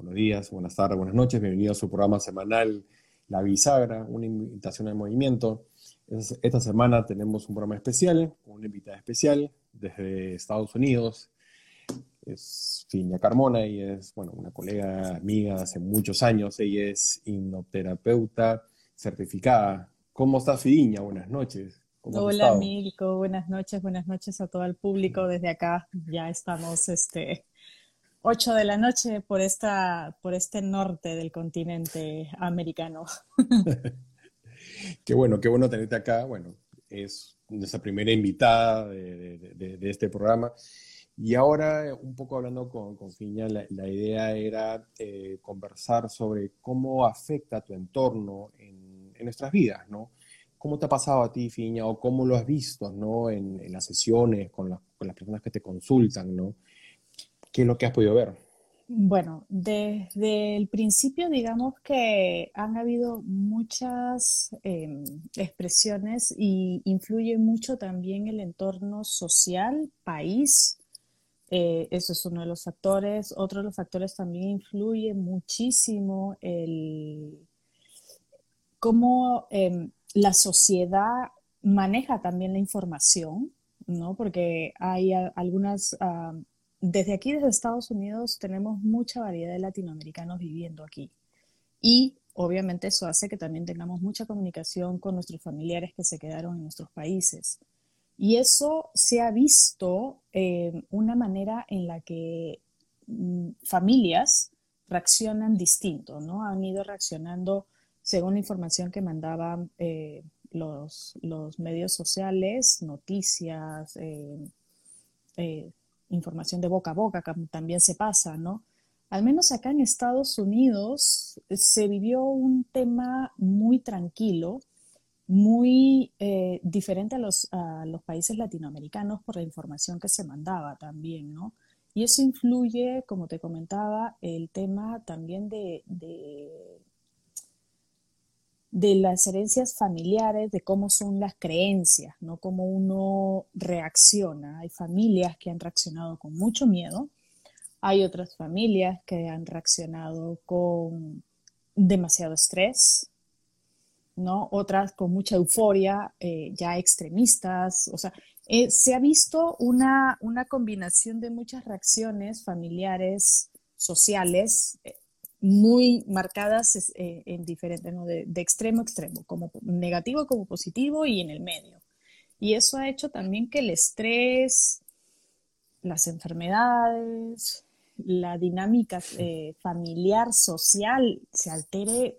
buenos días, buenas tardes, buenas noches. Bienvenido a su programa semanal La Bisagra, una invitación al movimiento. Esta semana tenemos un programa especial, con una invitada especial desde Estados Unidos. Es Fiña Carmona y es, bueno, una colega amiga hace muchos años. Ella es hipnoterapeuta certificada. ¿Cómo estás, Fiña? Buenas noches. Hola, Milko. Buenas noches, buenas noches a todo el público. Desde acá ya estamos, este, 8 de la noche por, esta, por este norte del continente americano. qué bueno, qué bueno tenerte acá. Bueno, es nuestra primera invitada de, este programa. Y ahora, un poco hablando con, con Fiña, la, idea era eh, conversar sobre cómo afecta tu entorno en, en, nuestras vidas, ¿no? ¿Cómo te ha pasado a ti, Fiña, o cómo lo has visto, ¿no? En, en las sesiones, con, con, las personas que te consultan, ¿no? ¿Qué es lo que has podido ver? Bueno, desde el principio digamos que han habido muchas em, expresiones y influye mucho también el entorno social, país. Eh, eso es uno de los factores. Otro de los factores también influye muchísimo el cómo em, la sociedad maneja también la información, ¿no? Porque hay algunas desde aquí, desde Estados Unidos, tenemos mucha variedad de latinoamericanos viviendo aquí. Y obviamente eso hace que también tengamos mucha comunicación con nuestros familiares que se quedaron en nuestros países. Y eso se ha visto eh, una manera en la que mm, familias reaccionan distinto, ¿no? Han ido reaccionando según la información que mandaban eh, los, medios sociales, noticias, eh, eh información de boca a boca, también se pasa, ¿no? Al menos acá en Estados Unidos se vivió un tema muy tranquilo, muy eh, diferente a los, los países latinoamericanos por la información que se mandaba también, ¿no? Y eso influye, como te comentaba, el tema también de las herencias familiares, de cómo son las creencias, no cómo uno reacciona. Hay familias que han reaccionado con mucho miedo, hay otras familias que han reaccionado con demasiado estrés, ¿no? Otras con mucha euforia, eh, ya extremistas, o sea, eh, se ha visto una, una combinación de muchas reacciones familiares, sociales, eh, muy marcadas eh, en diferentes, de, extremo a extremo, como negativo como positivo y en el medio. Y eso ha hecho también que el estrés, las enfermedades, la dinámica eh, familiar, social, se altere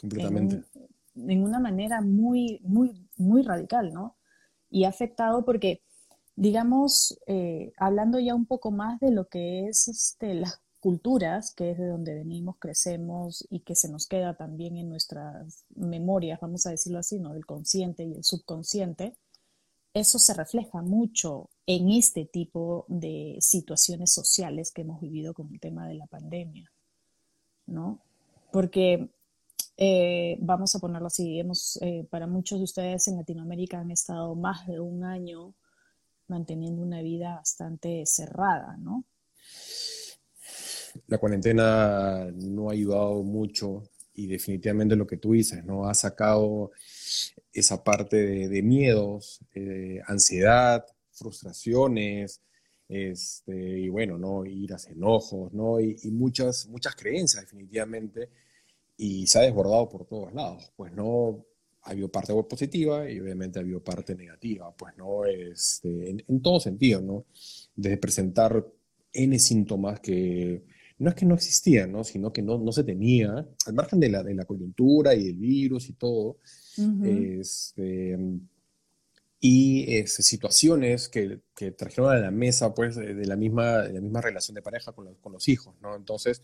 completamente. En, una manera muy, muy, muy radical, ¿no? Y ha afectado porque, digamos, eh, hablando ya un poco más de lo que es este, las culturas, que es de donde venimos, crecemos y que se nos queda también en nuestras memorias, vamos a decirlo así, ¿no? Del consciente y el subconsciente, eso se refleja mucho en este tipo de situaciones sociales que hemos vivido con el tema de la pandemia, ¿no? Porque, eh, vamos a ponerlo así, hemos, eh, para muchos de ustedes en Latinoamérica han estado más de un año manteniendo una vida bastante cerrada, ¿no? La cuarentena no ha ayudado mucho y definitivamente lo que tú dices, ¿no? Ha sacado esa parte de, miedos, eh, ansiedad, frustraciones, este, y bueno, ¿no? Iras, enojos, ¿no? Y, muchas, muchas creencias definitivamente, y se ha desbordado por todos lados, pues, ¿no? Ha habido parte positiva y obviamente ha habido parte negativa, pues, ¿no? Este, en, en todo sentido, ¿no? Desde presentar N síntomas que no es que no existían, ¿no? sino que no, no se tenía, al margen de la, de la coyuntura y el virus y todo, este, y este, situaciones que, que, trajeron a la mesa pues, de, la misma, de la misma relación de pareja con, con los hijos, ¿no? Entonces,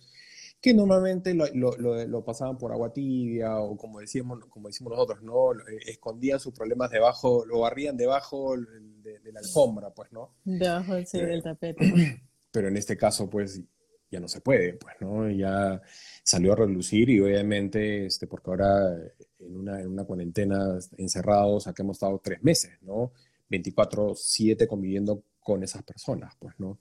que normalmente lo, lo, lo, pasaban por agua tibia o como decíamos, como decimos nosotros, ¿no? Eh, escondían sus problemas debajo, lo barrían debajo de, la alfombra, pues, ¿no? Debajo sí, del tapete. Pero en este caso, pues, ya no se puede, pues, ¿no? Ya salió a relucir y obviamente, este, porque ahora en una, en una cuarentena encerrados, aquí hemos estado tres meses, ¿no? 24-7 conviviendo con esas personas, pues, ¿no?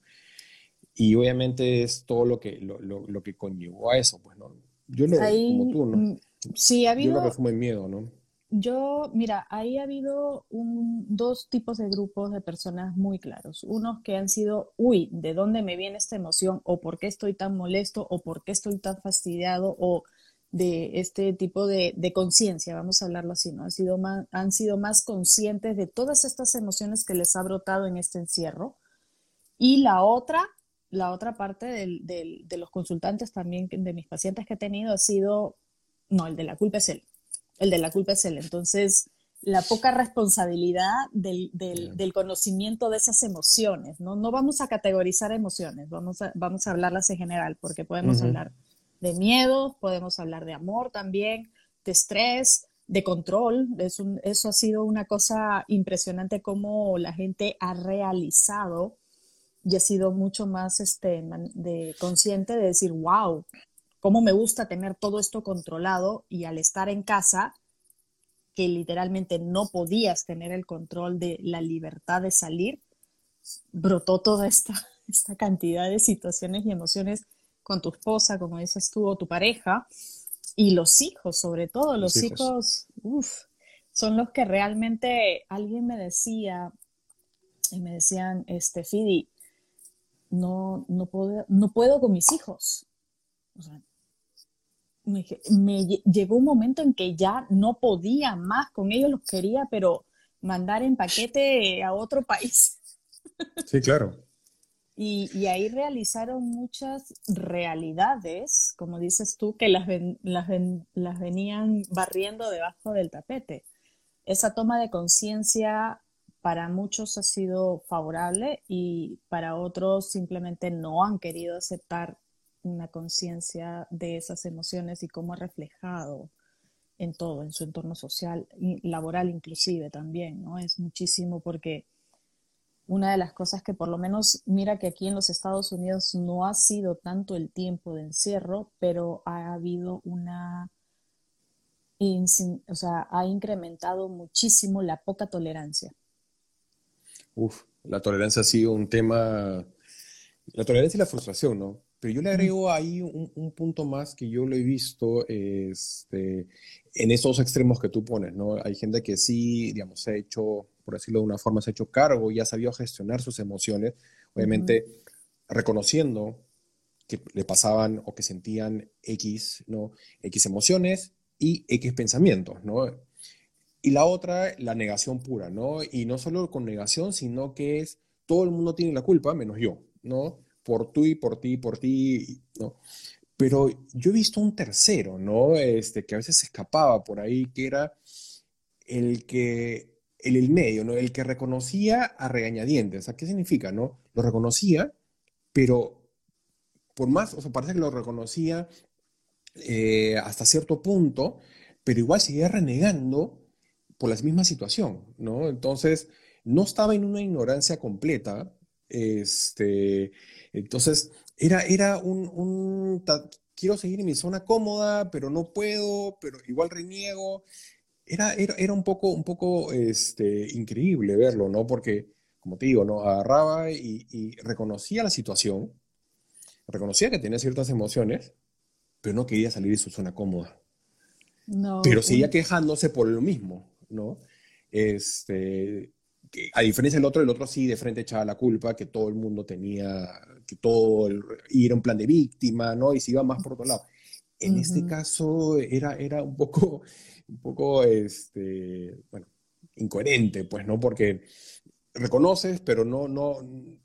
Y obviamente es todo lo que, lo, lo, que conllevó a eso, pues, ¿no? Yo lo, como tú, ¿no? Sí, ha habido... Yo lo resumo en miedo, ¿no? Yo, mira, ahí ha habido un, dos tipos de grupos de personas muy claros. Unos que han sido, uy, ¿de dónde me viene esta emoción? ¿O por qué estoy tan molesto? ¿O por qué estoy tan fastidiado? ¿O de este tipo de, conciencia, vamos a hablarlo así, ¿no? Han sido, más, han sido más conscientes de todas estas emociones que les ha brotado en este encierro. Y la otra, la otra parte de los consultantes también, de mis pacientes que he tenido, ha sido, no, el de la culpa es él el de la culpa es él. Entonces, la poca responsabilidad del, conocimiento de esas emociones, ¿no? No vamos a categorizar emociones, vamos a, vamos a hablarlas en general, porque podemos hablar de miedo, podemos hablar de amor también, de estrés, de control. eso ha sido una cosa impresionante cómo la gente ha realizado y ha sido mucho más este, de, consciente de decir, wow, cómo me gusta tener todo esto controlado y al estar en casa, que literalmente no podías tener el control de la libertad de salir, brotó toda esta, esta cantidad de situaciones y emociones con tu esposa, como dices tú, o tu pareja, y los hijos, sobre todo, los, hijos, son los que realmente alguien me decía, y me decían, este, Fidi, no, no, puedo, no puedo con mis hijos. O sea, me, llegó un momento en que ya no podía más con ellos, los quería, pero mandar en paquete a otro país. Sí, claro. Y, ahí realizaron muchas realidades, como dices tú, que las, las, las venían barriendo debajo del tapete. Esa toma de conciencia para muchos ha sido favorable y para otros simplemente no han querido aceptar una conciencia de esas emociones y cómo ha reflejado en todo, en su entorno social laboral inclusive también, ¿no? Es muchísimo porque una de las cosas que por lo menos, mira que aquí en los Estados Unidos no ha sido tanto el tiempo de encierro, pero ha habido una, o sea, ha incrementado muchísimo la poca tolerancia. Uf, la tolerancia ha sido un tema, la tolerancia y la frustración, ¿no? Pero yo le agrego ahí un, punto más que yo lo he visto este, en esos extremos que tú pones, ¿no? Hay gente que sí, digamos, se ha hecho, por decirlo de una forma, se ha hecho cargo y ha sabido gestionar sus emociones, obviamente reconociendo que le pasaban o que sentían X, ¿no? X emociones y X pensamientos, ¿no? Y la otra, la negación pura, ¿no? Y no solo con negación, sino que es todo el mundo tiene la culpa, menos yo, ¿no? Por tú y por ti, por ti, ¿no? Pero yo he visto un tercero, ¿no? Este, que a veces se escapaba por ahí, que era el que, el, el medio, ¿no? El que reconocía a regañadientes. O ¿qué significa, no? Lo reconocía, pero por más, o sea, parece que lo reconocía eh, hasta cierto punto, pero igual seguía renegando por la misma situación, ¿no? Entonces, no estaba en una ignorancia completa, este, entonces, era, era un, quiero seguir en mi zona cómoda, pero no puedo, pero igual reniego. Era, era, un poco, un poco este, increíble verlo, ¿no? Porque, como te digo, ¿no? Agarraba y, reconocía la situación, reconocía que tenía ciertas emociones, pero no quería salir de su zona cómoda. No, pero seguía quejándose por lo mismo, ¿no? Este, a diferencia del otro, el otro sí de frente echaba la culpa, que todo el mundo tenía, que todo, el, y era un plan de víctima, ¿no? Y se iba más por otro lado. En este caso era, era un poco, un poco, este, bueno, incoherente, pues, ¿no? Porque reconoces, pero no, no,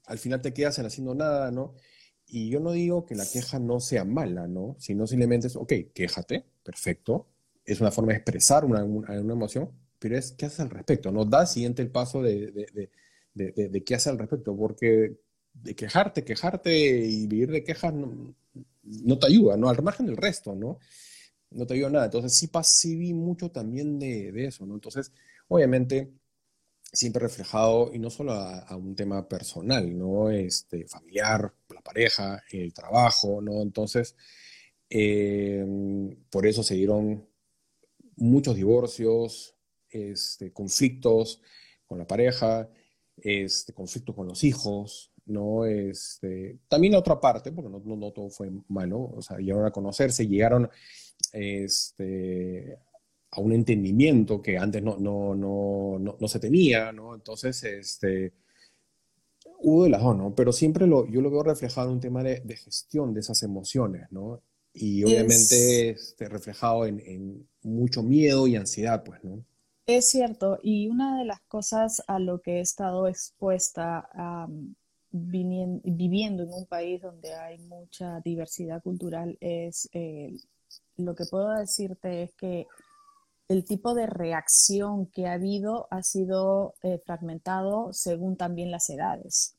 al final te quedas en haciendo nada, ¿no? Y yo no digo que la queja no sea mala, ¿no? Sino simplemente es, ok, quéjate, perfecto. Es una forma de expresar una, una, una emoción, pero es qué haces al respecto, ¿no? Da siguiente el paso de, de, de, qué haces al respecto, porque de quejarte, quejarte y vivir de quejas no, no, te ayuda, ¿no? Al margen del resto, ¿no? No te ayuda nada. Entonces sí, sí vi mucho también de, eso, ¿no? Entonces, obviamente, siempre reflejado, y no solo a, un tema personal, ¿no? Este, familiar, la pareja, el trabajo, ¿no? Entonces, eh, por eso se dieron muchos divorcios, este, conflictos con la pareja, este, conflictos con los hijos, ¿no? Este, también la otra parte, porque no, no, todo fue malo, o sea, llegaron a conocerse, llegaron este, a un entendimiento que antes no, no, no, no, se tenía, ¿no? Entonces, este, hubo de las dos, ¿no? Pero siempre lo, yo lo veo reflejado en un tema de, de gestión de esas emociones, ¿no? Y obviamente este, reflejado en, en, mucho miedo y ansiedad, pues, ¿no? Es cierto, y una de las cosas a lo que he estado expuesta viviendo en un país donde hay mucha diversidad cultural es, eh, lo que puedo decirte es que el tipo de reacción que ha habido ha sido eh, fragmentado según también las edades.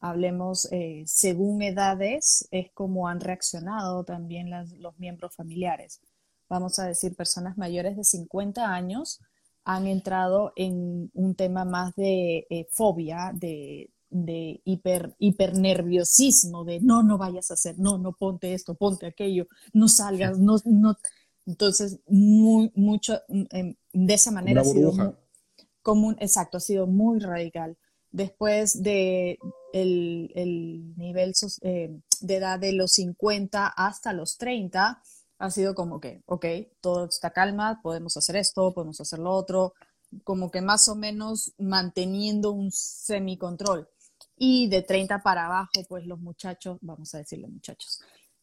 Hablemos, eh, según edades, es como han reaccionado también los miembros familiares. Vamos a decir, personas mayores de 50 años han entrado en un tema más de eh, fobia, de, de hiper, hipernerviosismo, de no, no vayas a hacer, no, no ponte esto, ponte aquello, no salgas, no, no, entonces, muy, mucho, em, de esa manera ha sido común, exacto, ha sido muy radical. Después de el, nivel eh, de edad de los 50 hasta los 30, ha sido como que, ok, todo está calma, podemos hacer esto, podemos hacer lo otro, como que más o menos manteniendo un semicontrol. Y de 30 para abajo, pues los muchachos, vamos a decirle muchachos,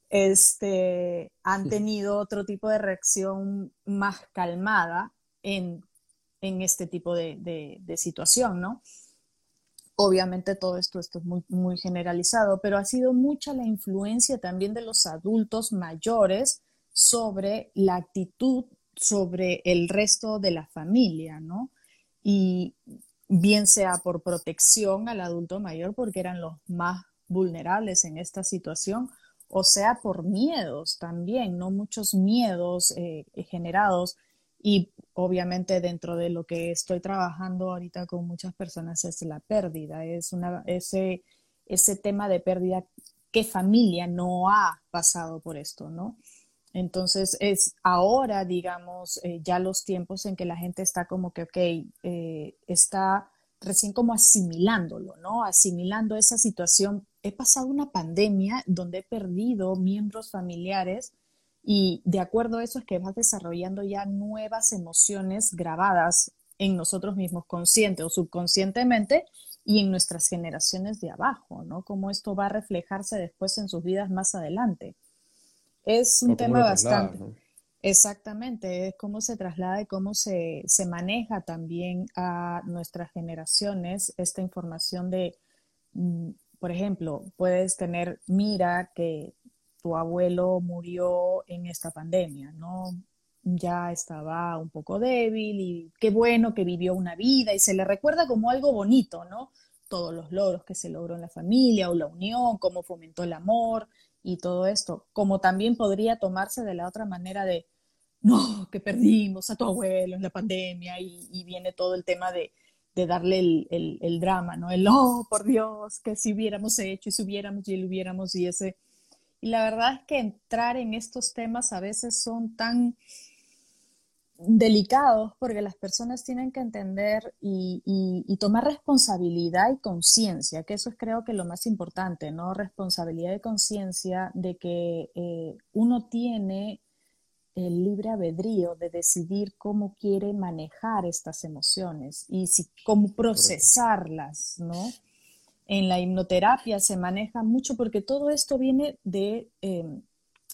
este, han tenido otro tipo de reacción más calmada en, este tipo de, situación, ¿no? Obviamente todo esto, esto es muy, muy, generalizado, pero ha sido mucha la influencia también de los adultos mayores sobre la actitud sobre el resto de la familia, ¿no? Y bien sea por protección al adulto mayor, porque eran los más vulnerables en esta situación, o sea por miedos también, ¿no? Muchos miedos eh, generados y obviamente dentro de lo que estoy trabajando ahorita con muchas personas es la pérdida, es una, ese, ese tema de pérdida, ¿qué familia no ha pasado por esto, no? Entonces es ahora, digamos, eh, ya los tiempos en que la gente está como que, ok, eh, está recién como asimilándolo, ¿no? Asimilando esa situación. He pasado una pandemia donde he perdido miembros familiares y de acuerdo a eso es que vas desarrollando ya nuevas emociones grabadas en nosotros mismos, consciente o subconscientemente, y en nuestras generaciones de abajo, ¿no? Cómo esto va a reflejarse después en sus vidas más adelante. Es un tema bastante... Exactamente, es cómo se traslada y cómo se, maneja también a nuestras generaciones esta información de, mm, por ejemplo, puedes tener, mira que tu abuelo murió en esta pandemia, ¿no? Ya estaba un poco débil y qué bueno que vivió una vida y se le recuerda como algo bonito, ¿no? Todos los logros que se logró en la familia o la unión, cómo fomentó el amor y todo esto, como también podría tomarse de la otra manera de, no, que perdimos a tu abuelo en la pandemia y, viene todo el tema de, darle el, drama, ¿no? El, oh, por Dios, que si hubiéramos hecho y si hubiéramos y lo hubiéramos y ese... Y la verdad es que entrar en estos temas a veces son tan delicados porque las personas tienen que entender y, tomar responsabilidad y conciencia, que eso es creo que lo más importante, ¿no? Responsabilidad y conciencia de que eh, uno tiene el libre albedrío de decidir cómo quiere manejar estas emociones y si, cómo procesarlas, ¿no? En la hipnoterapia se maneja mucho porque todo esto viene de em,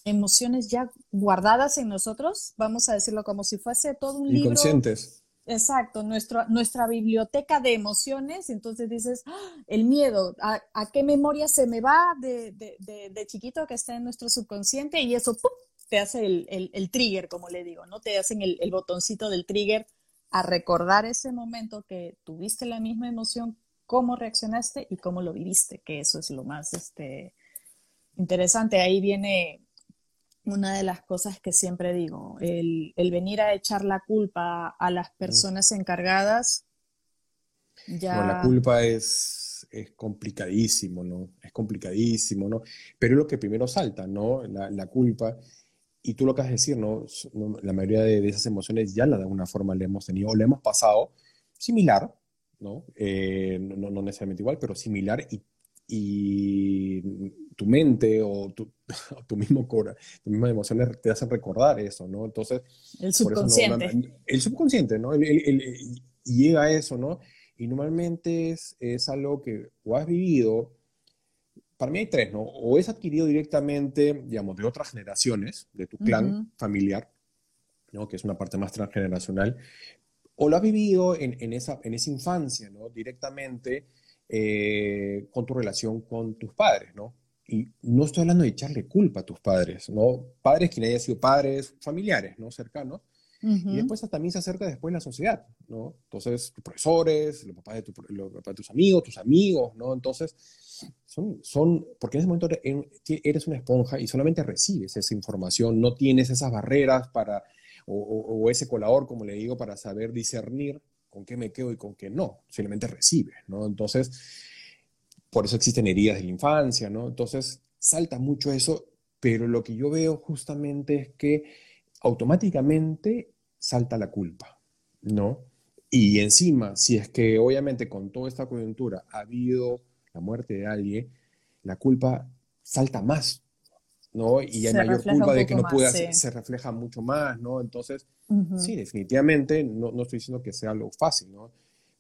emociones ya guardadas en nosotros, vamos a decirlo como si fuese todo un libro. Inconscientes. Exacto, nuestro, nuestra biblioteca de emociones, entonces dices, ¡Ah! el miedo, ¿a, qué memoria se me va de, de, de, chiquito que está en nuestro subconsciente? Y eso ¡pum! te hace el, trigger, como le digo, ¿no? Te hacen el, botoncito del trigger a recordar ese momento que tuviste la misma emoción, cómo reaccionaste y cómo lo viviste, que eso es lo más este, interesante. Ahí viene una de las cosas que siempre digo, el, venir a echar la culpa a las personas encargadas. Ya... la culpa es, es complicadísimo, ¿no? Es complicadísimo, ¿no? Pero es lo que primero salta, ¿no? La, la culpa. Y tú lo que has de decir, ¿no? La mayoría de, esas emociones ya la de alguna forma le hemos tenido o le hemos pasado similar, ¿no? Eh, no, no, necesariamente igual, pero similar y y tu mente o tu, tu mismo cora, tus mismas emociones te hacen recordar eso, ¿no? Entonces, el subconsciente. el subconsciente, ¿no? llega a eso, ¿no? Y normalmente es, es algo que o has vivido, para mí hay tres, ¿no? O es adquirido directamente, digamos, de otras generaciones, de tu clan familiar, ¿no? Que es una parte más transgeneracional, o lo has vivido en, en, esa, en esa infancia, ¿no? Directamente eh, con tu relación con tus padres, ¿no? Y no estoy hablando de echarle culpa a tus padres, ¿no? Padres quien haya sido padres, familiares, ¿no? Cercanos. Y después también se acerca después la sociedad, ¿no? Entonces, tus profesores, los papás de, de tus amigos, tus amigos, ¿no? Entonces, son, son, porque en ese momento eres una esponja y solamente recibes esa información, no tienes esas barreras para, o, o ese colador, como le digo, para saber discernir con qué me quedo y con qué no, simplemente recibe, ¿no? Entonces, por eso existen heridas de la infancia, ¿no? Entonces, salta mucho eso, pero lo que yo veo justamente es que automáticamente salta la culpa, ¿no? Y encima, si es que obviamente con toda esta coyuntura ha habido la muerte de alguien, la culpa salta más, ¿no? Y hay mayor culpa de que no pueda, se refleja mucho más, ¿no? Entonces, sí, definitivamente, no, no, estoy diciendo que sea algo fácil, ¿no?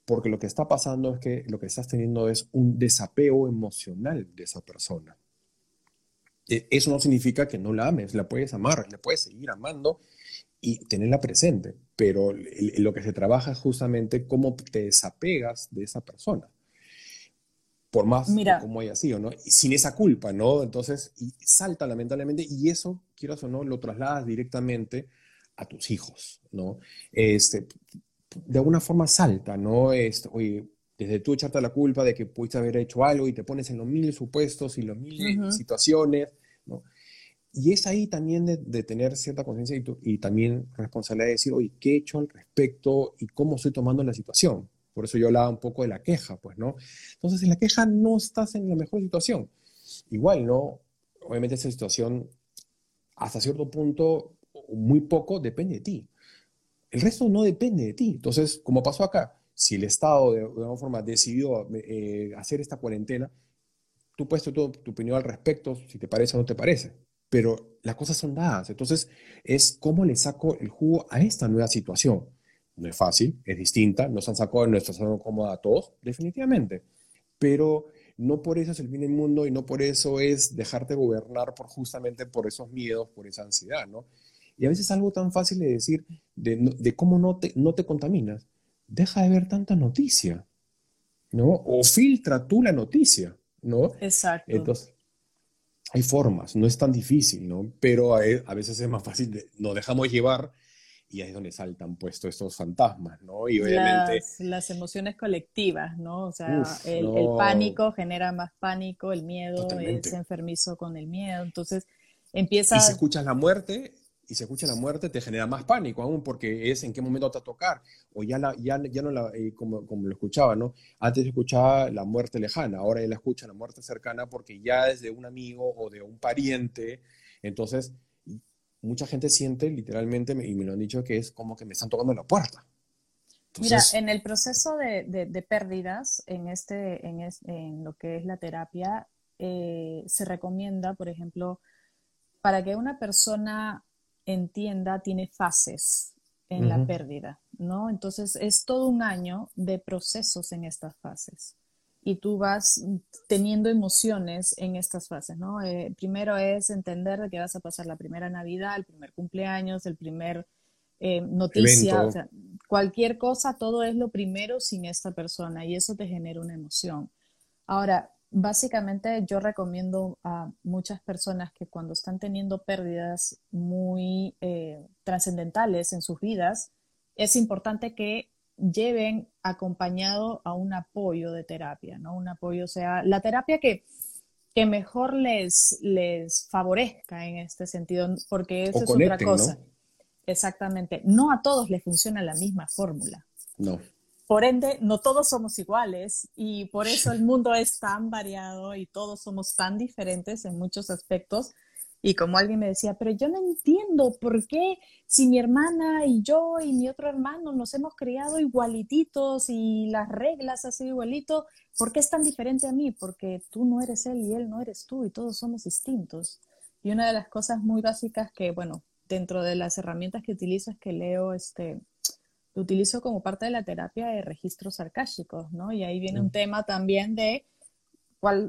Porque lo que está pasando es que lo que estás teniendo es un desapego emocional de esa persona. E, eso no significa que no la ames, la puedes amar, la puedes seguir amando y tenerla presente, pero lo que se trabaja es justamente cómo te desapegas de esa persona por más como haya sido, ¿no? sin esa culpa, ¿no? Entonces, y salta lamentablemente, y eso, quieras o no, lo trasladas directamente a tus hijos, ¿no? Este, de alguna forma salta, ¿no? Oye, desde tú echarte la culpa de que pudiste haber hecho algo y te pones en los mil supuestos y los mil situaciones, ¿no? Y es ahí también de, tener cierta conciencia y, y, también responsabilidad de decir, oye, ¿qué he hecho al respecto y cómo estoy tomando la situación? Por eso yo hablaba un poco de la queja, pues, ¿no? Entonces, en la queja no estás en la mejor situación. Igual, ¿no? Obviamente esa situación, hasta cierto punto, muy poco, depende de ti. El resto no depende de ti. Entonces, como pasó acá, si el Estado de, alguna forma decidió eh, hacer esta cuarentena, tú puedes tu, tu, opinión al respecto, si te parece o no te parece, pero las cosas son dadas. Entonces, es cómo le saco el jugo a esta nueva situación. No es fácil, es distinta, nos han sacado de nuestra zona cómoda a todos, definitivamente. Pero no por eso es el fin del mundo y no por eso es dejarte gobernar por justamente por esos miedos, por esa ansiedad, ¿no? Y a veces algo tan fácil de decir de, cómo no te, no te contaminas. Deja de ver tanta noticia, ¿no? O filtra tú la noticia, ¿no? Exacto. Entonces, hay formas, no es tan difícil, ¿no? Pero a, a veces es más fácil, de, nos dejamos llevar y ahí es donde saltan puestos estos fantasmas, ¿no? Y obviamente... Las, emociones colectivas, ¿no? O sea, el, pánico genera más pánico, el miedo es enfermizo con el miedo, entonces empieza... Y si escuchas la muerte, y si escuchas la muerte te genera más pánico aún porque es en qué momento te va a tocar, o ya, la, ya, ya no la, eh, como, como lo escuchaba, ¿no? Antes escuchaba la muerte lejana, ahora él escucha la muerte cercana porque ya es de un amigo o de un pariente, entonces mucha gente siente literalmente, y me lo han dicho, que es como que me están tocando la puerta. Mira, en el proceso de, de, pérdidas, en, este, en, en, lo que es la terapia, eh, se recomienda, por ejemplo, para que una persona entienda, tiene fases en la pérdida, ¿no? Entonces, es todo un año de procesos en estas fases y tú vas teniendo emociones en estas fases, ¿no? Eh, primero es entender que vas a pasar la primera Navidad, el primer cumpleaños, el primer eh, noticia, o sea, cualquier cosa, todo es lo primero sin esta persona y eso te genera una emoción. Ahora, básicamente yo recomiendo a muchas personas que cuando están teniendo pérdidas muy eh, trascendentales en sus vidas, es importante que lleven acompañado a un apoyo de terapia, ¿no? Un apoyo, o sea, la terapia que, que mejor les, les favorezca en este sentido, porque eso es otra cosa. Exactamente. No a todos les funciona la misma fórmula. No. Por ende, no todos somos iguales y por eso el mundo es tan variado y todos somos tan diferentes en muchos aspectos Y como alguien me decía, pero yo no entiendo por qué si mi hermana y yo y mi otro hermano nos hemos criado igualititos y las reglas han sido igualito, ¿por qué es tan diferente a mí? Porque tú no eres él y él no eres tú y todos somos distintos. Y una de las cosas muy básicas que, bueno, dentro de las herramientas que utilizo es que leo, este, lo utilizo como parte de la terapia de registros sarcásticos, ¿no? Y ahí viene un tema también de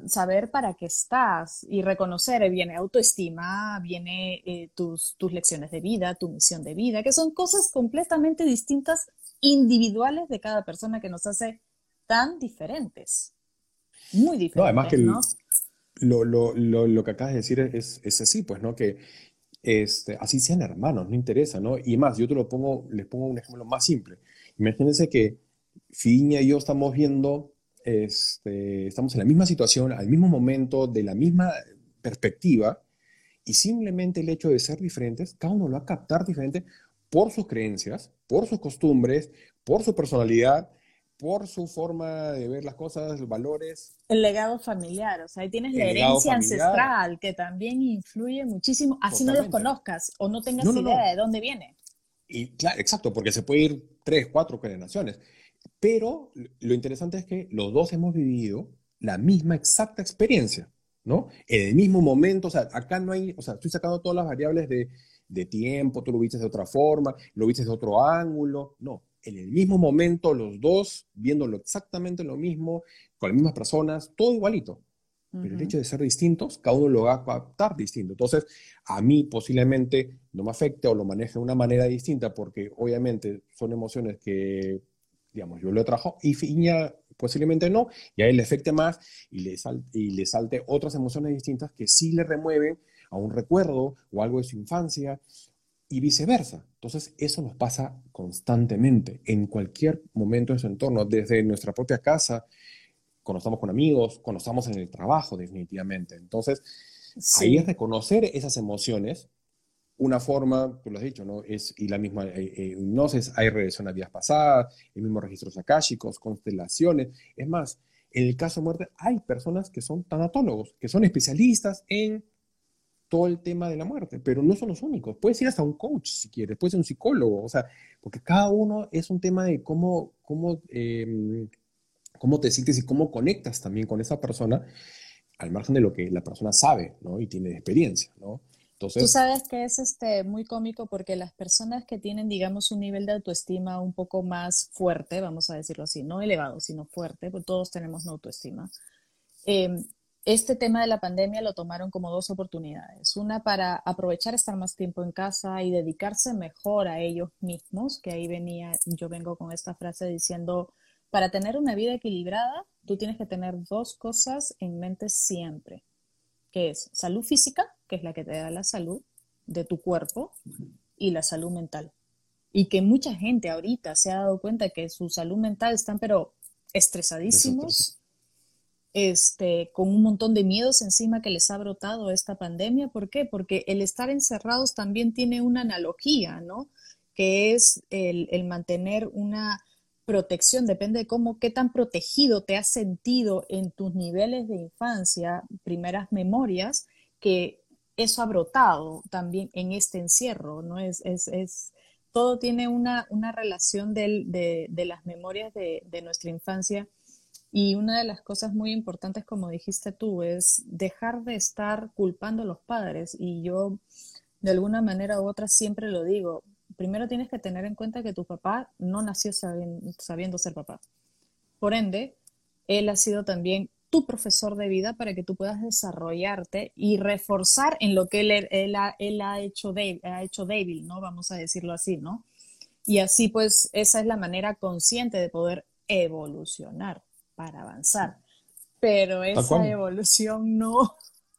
saber para qué estás y reconocer, eh, viene autoestima, viene eh, tus, tus lecciones de vida, tu misión de vida, que son cosas completamente distintas, individuales de cada persona que nos hace tan diferentes. Muy diferentes. No, además que lo, lo, lo, lo, que acabas de decir es, es así, pues, ¿no? Que este, así sean hermanos, no interesa, ¿no? Y más, yo te lo pongo, les pongo un ejemplo más simple. Imagínense que Fiña y yo estamos viendo este, estamos en la misma situación, al mismo momento, de la misma perspectiva, y simplemente el hecho de ser diferentes, cada uno lo va a captar diferente por sus creencias, por sus costumbres, por su personalidad, por su forma de ver las cosas, los valores. El legado familiar, o sea, ahí tienes la herencia ancestral que también influye muchísimo, así no los conozcas o no tengas idea de dónde viene. Y claro, exacto, porque se puede ir tres, cuatro generaciones. Pero lo interesante es que los dos hemos vivido la misma exacta experiencia, ¿no? En el mismo momento, o sea, acá no hay, o sea, estoy sacando todas las variables de, de tiempo, tú lo viste de otra forma, lo viste de otro ángulo, no, en el mismo momento, los dos viéndolo exactamente lo mismo, con las mismas personas, todo igualito. Pero el hecho de ser distintos, cada uno lo va a captar distinto. Entonces, a mí posiblemente no me afecte o lo maneje de una manera distinta, porque obviamente son emociones que digamos, yo lo trajo y Fiña posiblemente no, y a él le afecte más y le, y le salte otras emociones distintas que sí le remueven a un recuerdo o algo de su infancia y viceversa. Entonces, eso nos pasa constantemente en cualquier momento de su entorno, desde nuestra propia casa, cuando estamos con amigos, cuando estamos en el trabajo, definitivamente. Entonces, ahí es reconocer esas emociones una forma, tú lo has dicho, ¿no? Es, y la misma eh, eh, hipnosis, hay regresión a vidas pasadas, el mismo registros akáshicos, constelaciones. Es más, en el caso de muerte hay personas que son tanatólogos, que son especialistas en todo el tema de la muerte, pero no son los únicos. Puedes ir hasta un coach si quieres, puedes ser un psicólogo, o sea, porque cada uno es un tema de cómo, cómo, em, cómo te sientes y cómo conectas también con esa persona, al margen de lo que la persona sabe, ¿no? Y tiene experiencia, ¿no? Tú sabes que es este, muy cómico porque las personas que tienen, digamos, un nivel de autoestima un poco más fuerte, vamos a decirlo así, no elevado, sino fuerte, porque todos tenemos una autoestima, em, este tema de la pandemia lo tomaron como dos oportunidades. Una para aprovechar estar más tiempo en casa y dedicarse mejor a ellos mismos, que ahí venía, yo vengo con esta frase diciendo, para tener una vida equilibrada, tú tienes que tener dos cosas en mente siempre, que es salud física que es la que te da la salud de tu cuerpo y la salud mental. Y que mucha gente ahorita se ha dado cuenta que su salud mental están pero estresadísimos, este, con un montón de miedos encima que les ha brotado esta pandemia. ¿Por qué? Porque el estar encerrados también tiene una analogía, ¿no? Que es el, mantener una protección, depende de cómo, qué tan protegido te has sentido en tus niveles de infancia, primeras memorias, que eso ha brotado también en este encierro, ¿no? Es, es, es todo tiene una, una relación de, de, las memorias de, nuestra infancia y una de las cosas muy importantes, como dijiste tú, es dejar de estar culpando a los padres y yo de alguna manera u otra siempre lo digo, primero tienes que tener en cuenta que tu papá no nació sabiendo, ser papá. Por ende, él ha sido también tu profesor de vida para que tú puedas desarrollarte y reforzar en lo que él, ha hecho débil, ¿no? Vamos a decirlo así, ¿no? Y así pues esa es la manera consciente de poder evolucionar para avanzar. Pero esa evolución no,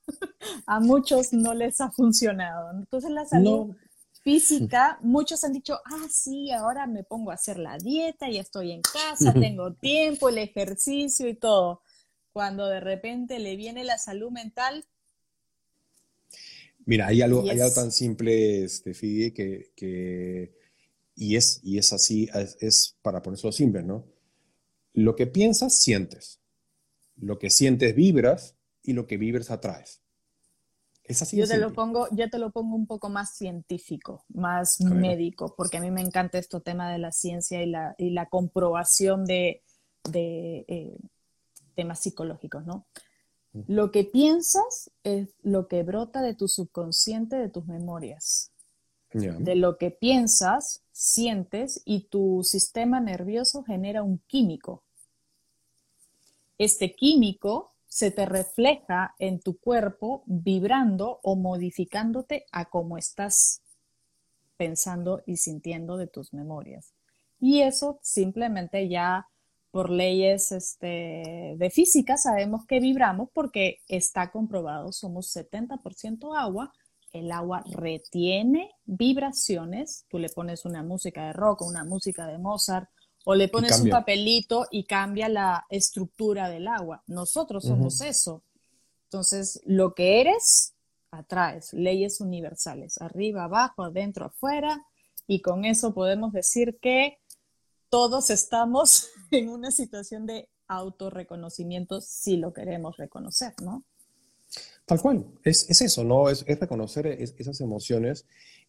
a muchos no les ha funcionado. Entonces la salud física, muchos han dicho, ah, sí, ahora me pongo a hacer la dieta, y estoy en casa, tengo tiempo, el ejercicio y todo cuando de repente le viene la salud mental. Mira, hay algo, hay algo tan simple, este, Fide, que, y, es, y es así, es, para ponerlo simple, ¿no? Lo que piensas, sientes. Lo que sientes, vibras, y lo que vibras, atraes. Es así yo te lo pongo, yo te lo pongo un poco más científico, más médico, porque a mí me encanta este tema de la ciencia y la, y la comprobación de, de eh, temas psicológicos, ¿no? Lo que piensas es lo que brota de tu subconsciente, de tus memorias. De lo que piensas, sientes y tu sistema nervioso genera un químico. Este químico se te refleja en tu cuerpo vibrando o modificándote a cómo estás pensando y sintiendo de tus memorias. Y eso simplemente ya por leyes este, de física sabemos que vibramos porque está comprobado, somos 70% agua, el agua retiene vibraciones, tú le pones una música de rock una música de Mozart o le pones un papelito y cambia la estructura del agua. Nosotros somos eso. Entonces, lo que eres, atraes, leyes universales, arriba, abajo, adentro, afuera, y con eso podemos decir que todos estamos en una situación de autorreconocimiento si lo queremos reconocer, ¿no? Tal cual, es, eso, ¿no? Es, reconocer esas emociones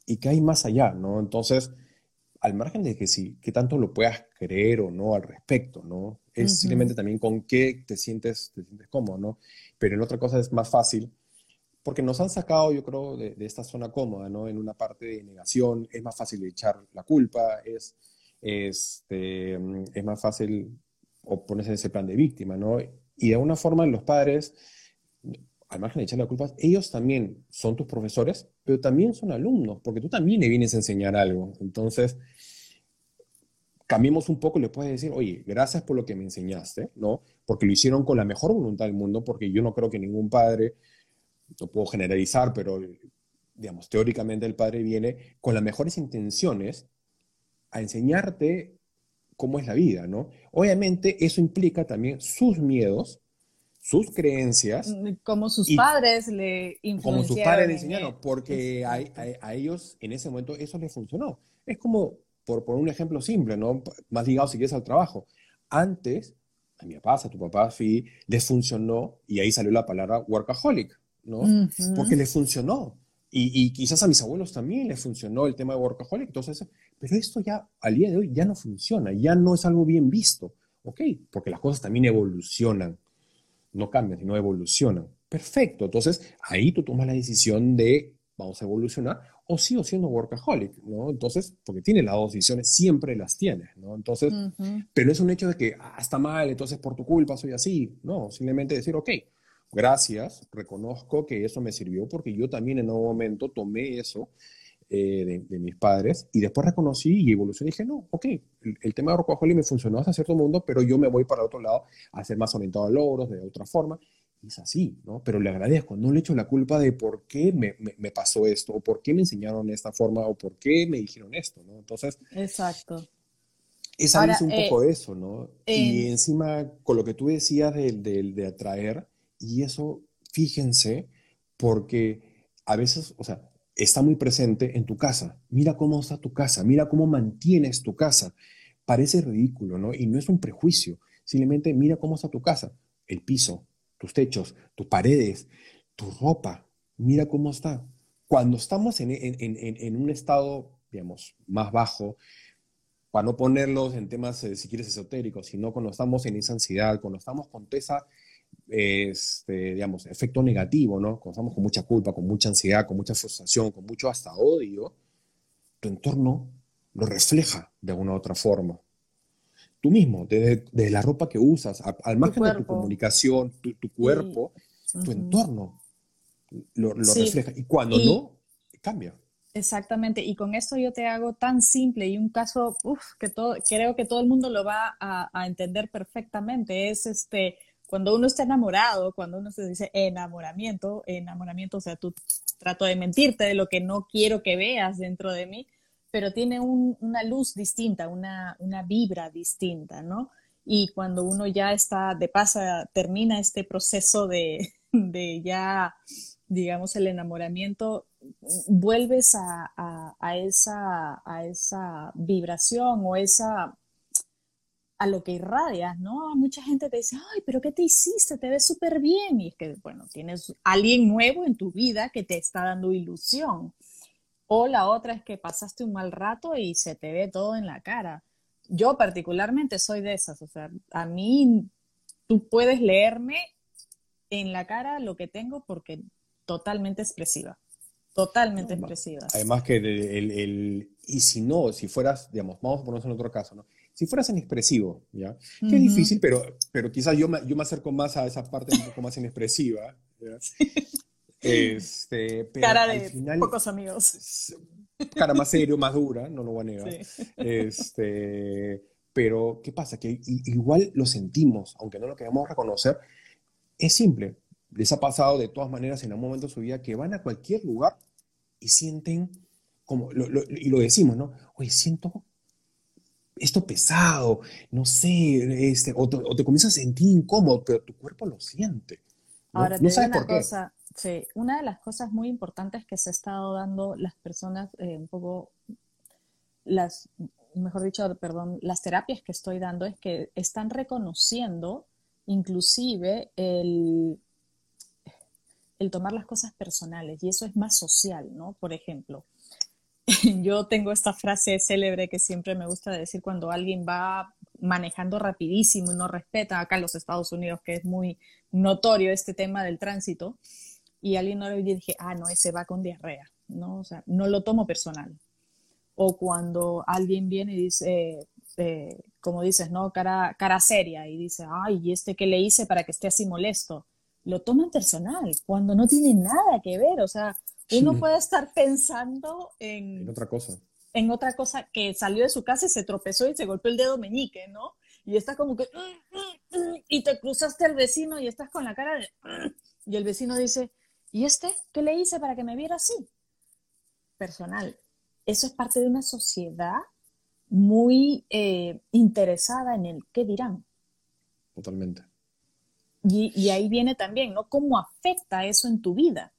y que hay más allá, ¿no? Entonces, al margen de que sí, que tanto lo puedas creer o no al respecto, ¿no? Es simplemente también con qué te sientes, te sientes cómodo, ¿no? Pero en otra cosa es más fácil, porque nos han sacado, yo creo, de, de esta zona cómoda, ¿no? En una parte de negación, es más fácil echar la culpa, es este, es más fácil ponerse en ese plan de víctima, ¿no? Y de alguna forma los padres, al margen de echarle la culpa, ellos también son tus profesores, pero también son alumnos, porque tú también le vienes a enseñar algo. Entonces, cambiemos un poco le puedes decir, oye, gracias por lo que me enseñaste, ¿no? Porque lo hicieron con la mejor voluntad del mundo, porque yo no creo que ningún padre, no puedo generalizar, pero digamos, teóricamente el padre viene con las mejores intenciones a enseñarte cómo es la vida, ¿no? Obviamente eso implica también sus miedos, sus creencias. Mm, como sus padres le influenciaron. Como sus padres le enseñaron, porque a, ellos en ese momento eso les funcionó. Es como, por, por un ejemplo simple, ¿no? Más ligado si quieres al trabajo. Antes, a mi papá, a tu papá, sí, les funcionó, y ahí salió la palabra workaholic, ¿no? Porque les funcionó. Y, quizás a mis abuelos también les funcionó el tema de workaholic. Entonces, pero esto ya al día de hoy ya no funciona, ya no es algo bien visto. ¿Ok? Porque las cosas también evolucionan. No cambian, sino evolucionan. Perfecto. Entonces, ahí tú tomas la decisión de vamos a evolucionar o sigo siendo workaholic, ¿no? Entonces, porque tiene las dos decisiones, siempre las tienes, ¿no? Entonces, pero no es un hecho de que, ah, está mal, entonces por tu culpa soy así. No, simplemente decir, ok, gracias, reconozco que eso me sirvió porque yo también en un momento tomé eso eh, de, mis padres y después reconocí y evolucioné y dije, no, ok, el, tema de Workaholic me funcionó hasta cierto mundo, pero yo me voy para otro lado a ser más orientado a logros de otra forma. Y es así, ¿no? Pero le agradezco, no le echo la culpa de por qué me, me, pasó esto, o por qué me enseñaron esta forma, o por qué me dijeron esto, ¿no? Entonces... Exacto. Es un poco eh, eso, ¿no? y encima, con lo que tú decías de, de, de atraer, y eso, fíjense, porque a veces, o sea, está muy presente en tu casa. Mira cómo está tu casa, mira cómo mantienes tu casa. Parece ridículo, ¿no? Y no es un prejuicio. Simplemente mira cómo está tu casa, el piso, tus techos, tus paredes, tu ropa. Mira cómo está. Cuando estamos en, un estado, digamos, más bajo, para no ponerlos en temas, eh, si quieres, esotéricos, sino cuando estamos en esa ansiedad, cuando estamos con esa este, digamos, efecto negativo, ¿no? Cuando estamos con mucha culpa, con mucha ansiedad, con mucha frustración, con mucho hasta odio, tu entorno lo refleja de alguna u otra forma. Tú mismo, desde, la ropa que usas, al margen de tu comunicación, tu, cuerpo, tu entorno lo, refleja. Y cuando no, cambia. Exactamente, y con esto yo te hago tan simple y un caso que todo, creo que todo el mundo lo va a, a entender perfectamente. Es este, cuando uno está enamorado, cuando uno se dice enamoramiento, enamoramiento, o sea, tú trato de mentirte de lo que no quiero que veas dentro de mí, pero tiene una luz distinta, una, una vibra distinta, ¿no? Y cuando uno ya está de pasa, termina este proceso de, ya, digamos, el enamoramiento, vuelves a, esa, a esa vibración o esa a lo que irradias, ¿no? Mucha gente te dice, ay, pero ¿qué te hiciste? Te ves súper bien. Y es que, bueno, tienes alguien nuevo en tu vida que te está dando ilusión. O la otra es que pasaste un mal rato y se te ve todo en la cara. Yo particularmente soy de esas, o sea, a mí tú puedes leerme en la cara lo que tengo porque totalmente expresiva. Totalmente expresiva. Además que el, y si no, si fueras, digamos, vamos a ponernos en otro caso, ¿no? Si fueras inexpresivo, ¿ya? Que es difícil, pero, pero quizás yo me, yo me acerco más a esa parte un poco más inexpresiva, Este, cara de pocos amigos. Cara más serio, más dura, no lo voy a negar. Este, pero, ¿qué pasa? Que igual lo sentimos, aunque no lo queramos reconocer, es simple. Les ha pasado de todas maneras en algún momento de su vida que van a cualquier lugar y sienten como, y lo decimos, ¿no? Oye, siento esto pesado, no sé, este, o, te, comienzas a sentir incómodo, pero tu cuerpo lo siente. Ahora, te digo una cosa, sí, una de las cosas muy importantes que se ha estado dando las personas, eh, un poco, las, mejor dicho, perdón, las terapias que estoy dando es que están reconociendo inclusive el, el tomar las cosas personales y eso es más social, ¿no? Por ejemplo, yo tengo esta frase célebre que siempre me gusta decir cuando alguien va manejando rapidísimo y no respeta acá en los Estados Unidos, que es muy notorio este tema del tránsito, y alguien no le dije, ah, no, ese va con diarrea, ¿no? O sea, no lo tomo personal. O cuando alguien viene y dice, eh, como dices, ¿no? Cara, cara seria y dice, ay, ¿y este qué le hice para que esté así molesto? Lo toman personal, cuando no tiene nada que ver, o sea, uno puede estar pensando en, en otra cosa. En otra cosa que salió de su casa y se tropezó y se golpeó el dedo meñique, ¿no? Y está como que, y te cruzaste al vecino y estás con la cara de, y el vecino dice, ¿y este qué le hice para que me viera así? Personal. Eso es parte de una sociedad muy eh, interesada en el qué dirán. Totalmente. Y, y, ahí viene también, ¿no? ¿Cómo afecta eso en tu vida?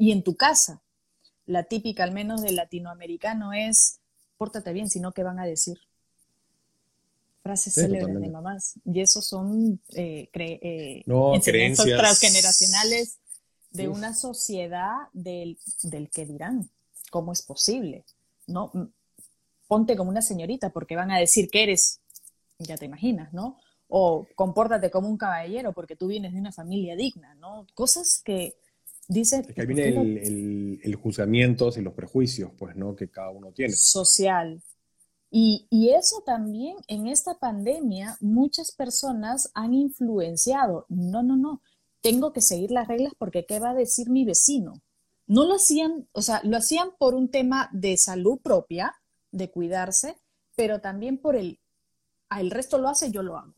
Y en tu casa. La típica, al menos del latinoamericano, es pórtate bien, sino ¿qué van a decir? Frases célebres de mamás. Y eso son eh, eh, enseñanzas transgeneracionales de una sociedad del, del que dirán. ¿Cómo es posible? ¿No? Ponte como una señorita porque van a decir que eres, ya te imaginas, ¿no? O compórtate como un caballero porque tú vienes de una familia digna, ¿no? Cosas que, Dice, es que ahí viene el, el, juzgamiento y los prejuicios, pues, ¿no? Que cada uno tiene. Social. Y, y, eso también en esta pandemia muchas personas han influenciado. No, no, no. Tengo que seguir las reglas porque ¿qué va a decir mi vecino? No lo hacían, o sea, lo hacían por un tema de salud propia, de cuidarse, pero también por el, ah, el resto lo hace, yo lo hago.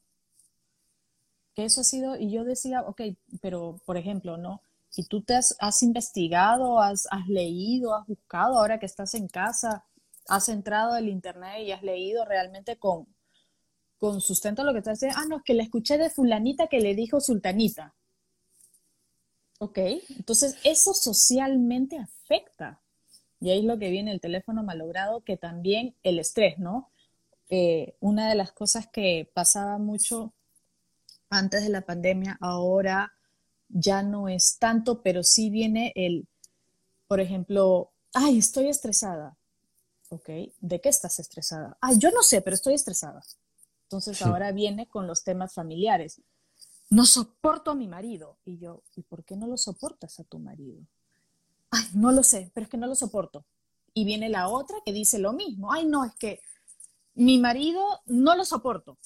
Que eso ha sido, y yo decía, ok, pero por ejemplo, ¿no? Si tú te has, investigado, has, leído, has buscado, ahora que estás en casa, has entrado al internet y has leído realmente con, con sustento lo que estás diciendo, ah, no, es que le escuché de fulanita que le dijo sultanita. Ok, entonces eso socialmente afecta. Y ahí es lo que viene el teléfono malogrado, que también el estrés, ¿no? Eh, una de las cosas que pasaba mucho antes de la pandemia, ahora ya no es tanto, pero sí viene el, por ejemplo, ay, estoy estresada. Ok, ¿de qué estás estresada? Ay, yo no sé, pero estoy estresada. Entonces ahora viene con los temas familiares. No soporto a mi marido. Y yo, ¿y por qué no lo soportas a tu marido? Ay, no lo sé, pero es que no lo soporto. Y viene la otra que dice lo mismo. Ay, no, es que mi marido no lo soporto.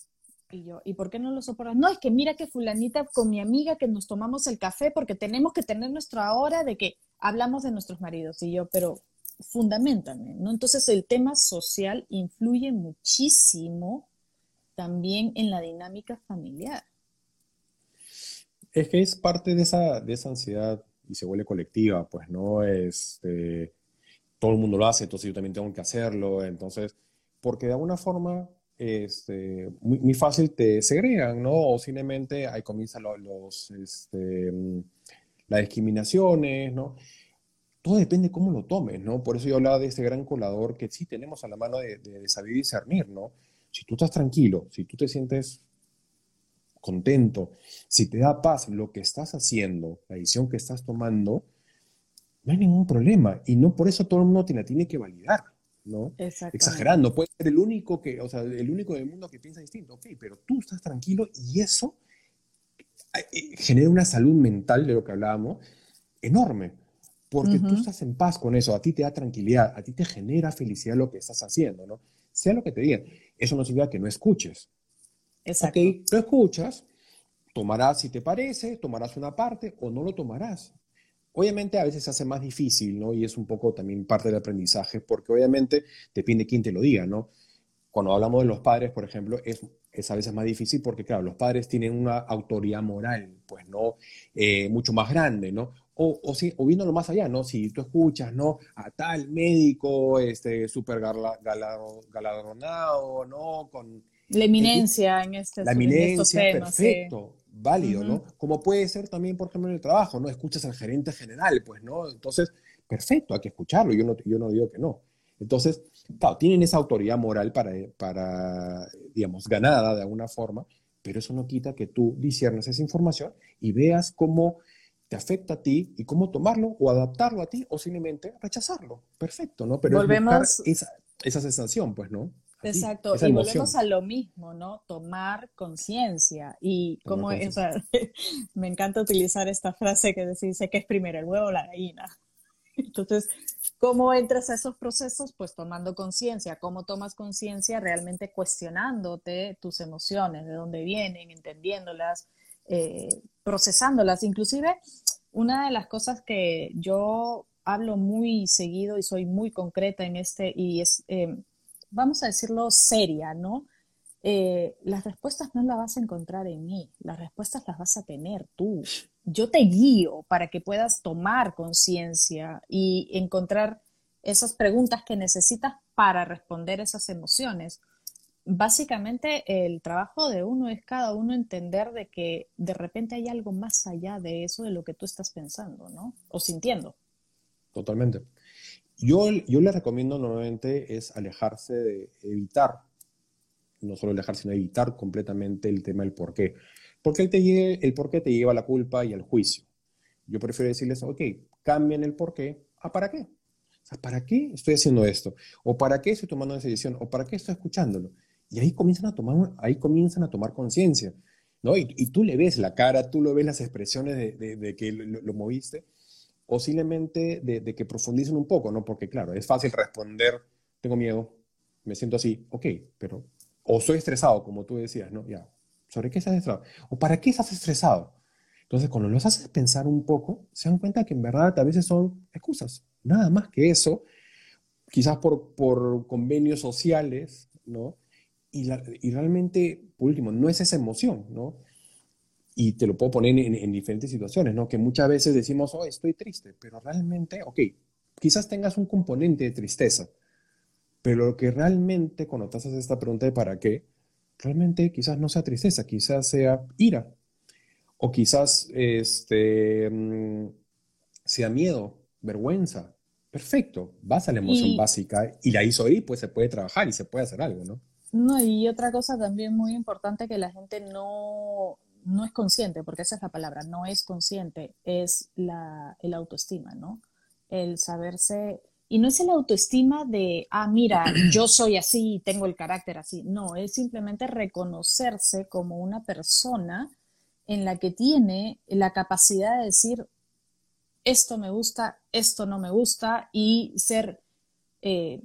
Y yo, ¿y por qué no lo soportas? No, es que mira que fulanita con mi amiga que nos tomamos el café porque tenemos que tener nuestra hora de que hablamos de nuestros maridos. Y yo, pero fundamentame, ¿no? Entonces el tema social influye muchísimo también en la dinámica familiar. Es que es parte de esa, de esa ansiedad y se vuelve colectiva, pues, ¿no? Este, todo el mundo lo hace, entonces yo también tengo que hacerlo, entonces, porque de alguna forma este, muy, fácil te segregan, ¿no? O simplemente ahí comienzan los, este, mm, las discriminaciones, ¿no? Todo depende de cómo lo tomes, ¿no? Por eso yo hablaba de este gran colador que sí tenemos a la mano de, de saber discernir, ¿no? Si tú estás tranquilo, si tú te sientes contento, si te da paz lo que estás haciendo, la decisión que estás tomando, no hay ningún problema. Y no por eso todo el mundo te la tiene que validar, ¿no? Exagerando. Puede ser el único que, o sea, el único del mundo que piensa distinto, ok, pero tú estás tranquilo y eso eh, eh, genera una salud mental de lo que hablábamos enorme. Porque tú estás en paz con eso, a ti te da tranquilidad, a ti te genera felicidad lo que estás haciendo, ¿no? Sea lo que te digan. Eso no significa que no escuches. Exacto. Ok, lo escuchas, tomarás si te parece, tomarás una parte o no lo tomarás. Obviamente a veces se hace más difícil, ¿no? Y es un poco también parte del aprendizaje, porque obviamente depende quién te lo diga, ¿no? Cuando hablamos de los padres, por ejemplo, es, es a veces más difícil porque, claro, los padres tienen una autoridad moral, pues, ¿no? Eh, mucho más grande, ¿no? O, o, si, o viéndolo más allá, ¿no? Si tú escuchas, ¿no? A tal médico, este, súper galardonado, ¿no? Con... La eminencia en, este, la eminencia, perfecto válido, ¿no? Como puede ser también, por ejemplo, en el trabajo, ¿no? Escuchas al gerente general, pues, ¿no? Entonces, perfecto, hay que escucharlo, yo no, yo no digo que no. Entonces, claro, tienen esa autoridad moral para, para, digamos, ganada de alguna forma, pero eso no quita que tú disiernes esa información y veas cómo te afecta a ti y cómo tomarlo o adaptarlo a ti o simplemente rechazarlo. Perfecto, ¿no? Pero Volvemos... esa, esa sensación, pues, ¿no? Exacto, y volvemos a lo mismo, ¿no? Tomar conciencia y como, o sea, me encanta utilizar esta frase que dice que es primero el huevo o la gallina. Entonces, ¿cómo entras a esos procesos? Pues tomando conciencia. ¿Cómo tomas conciencia? Realmente cuestionándote tus emociones, de dónde vienen, entendiéndolas, eh, procesándolas. Inclusive, una de las cosas que yo hablo muy seguido y soy muy concreta en este, y es... Eh, vamos a decirlo, seria, ¿no? Eh, las respuestas no las vas a encontrar en mí, las respuestas las vas a tener tú. Yo te guío para que puedas tomar conciencia y encontrar esas preguntas que necesitas para responder esas emociones. Básicamente el trabajo de uno es cada uno entender de que de repente hay algo más allá de eso de lo que tú estás pensando, ¿no? O sintiendo. Totalmente. Yo, yo le recomiendo normalmente es alejarse de evitar, no solo alejarse, sino evitar completamente el tema del por qué. Porque el, te, el por qué te lleva a la culpa y al juicio. Yo prefiero decirles, ok, cambien el por qué a para qué. O sea, ¿para qué estoy haciendo esto? ¿O para qué estoy tomando esa decisión? ¿O para qué estoy escuchándolo? Y ahí comienzan a tomar, ahí comienzan a tomar conciencia. ¿no? Y, y, tú le ves la cara, tú lo ves las expresiones de, de, que lo, moviste posiblemente de, que profundicen un poco, ¿no? Porque claro, es fácil responder, tengo miedo, me siento así, ok, pero, o soy estresado, como tú decías, ¿no? Ya, ¿sobre qué estás estresado? ¿O para qué estás estresado? Entonces, cuando los haces pensar un poco, se dan cuenta que en verdad a veces son excusas, nada más que eso, quizás por, por convenios sociales, ¿no? Y, y realmente, por último, no es esa emoción, ¿no? Y te lo puedo poner en, diferentes situaciones, ¿no? Que muchas veces decimos, oh, estoy triste, pero realmente, ok, quizás tengas un componente de tristeza, pero lo que realmente, cuando te haces esta pregunta de para qué, realmente quizás no sea tristeza, quizás sea ira, o quizás este, mm, sea miedo, vergüenza. Perfecto, vas a la emoción básica y la hizo ahí, pues se puede trabajar y se puede hacer algo, ¿no? No, y otra cosa también muy importante que la gente no, no es consciente, porque esa es la palabra, no es consciente, es la, el autoestima, ¿no? El saberse, y no es el autoestima de, ah, mira, yo soy así, tengo el carácter así, no, es simplemente reconocerse como una persona en la que tiene la capacidad de decir, esto me gusta, esto no me gusta, y ser eh,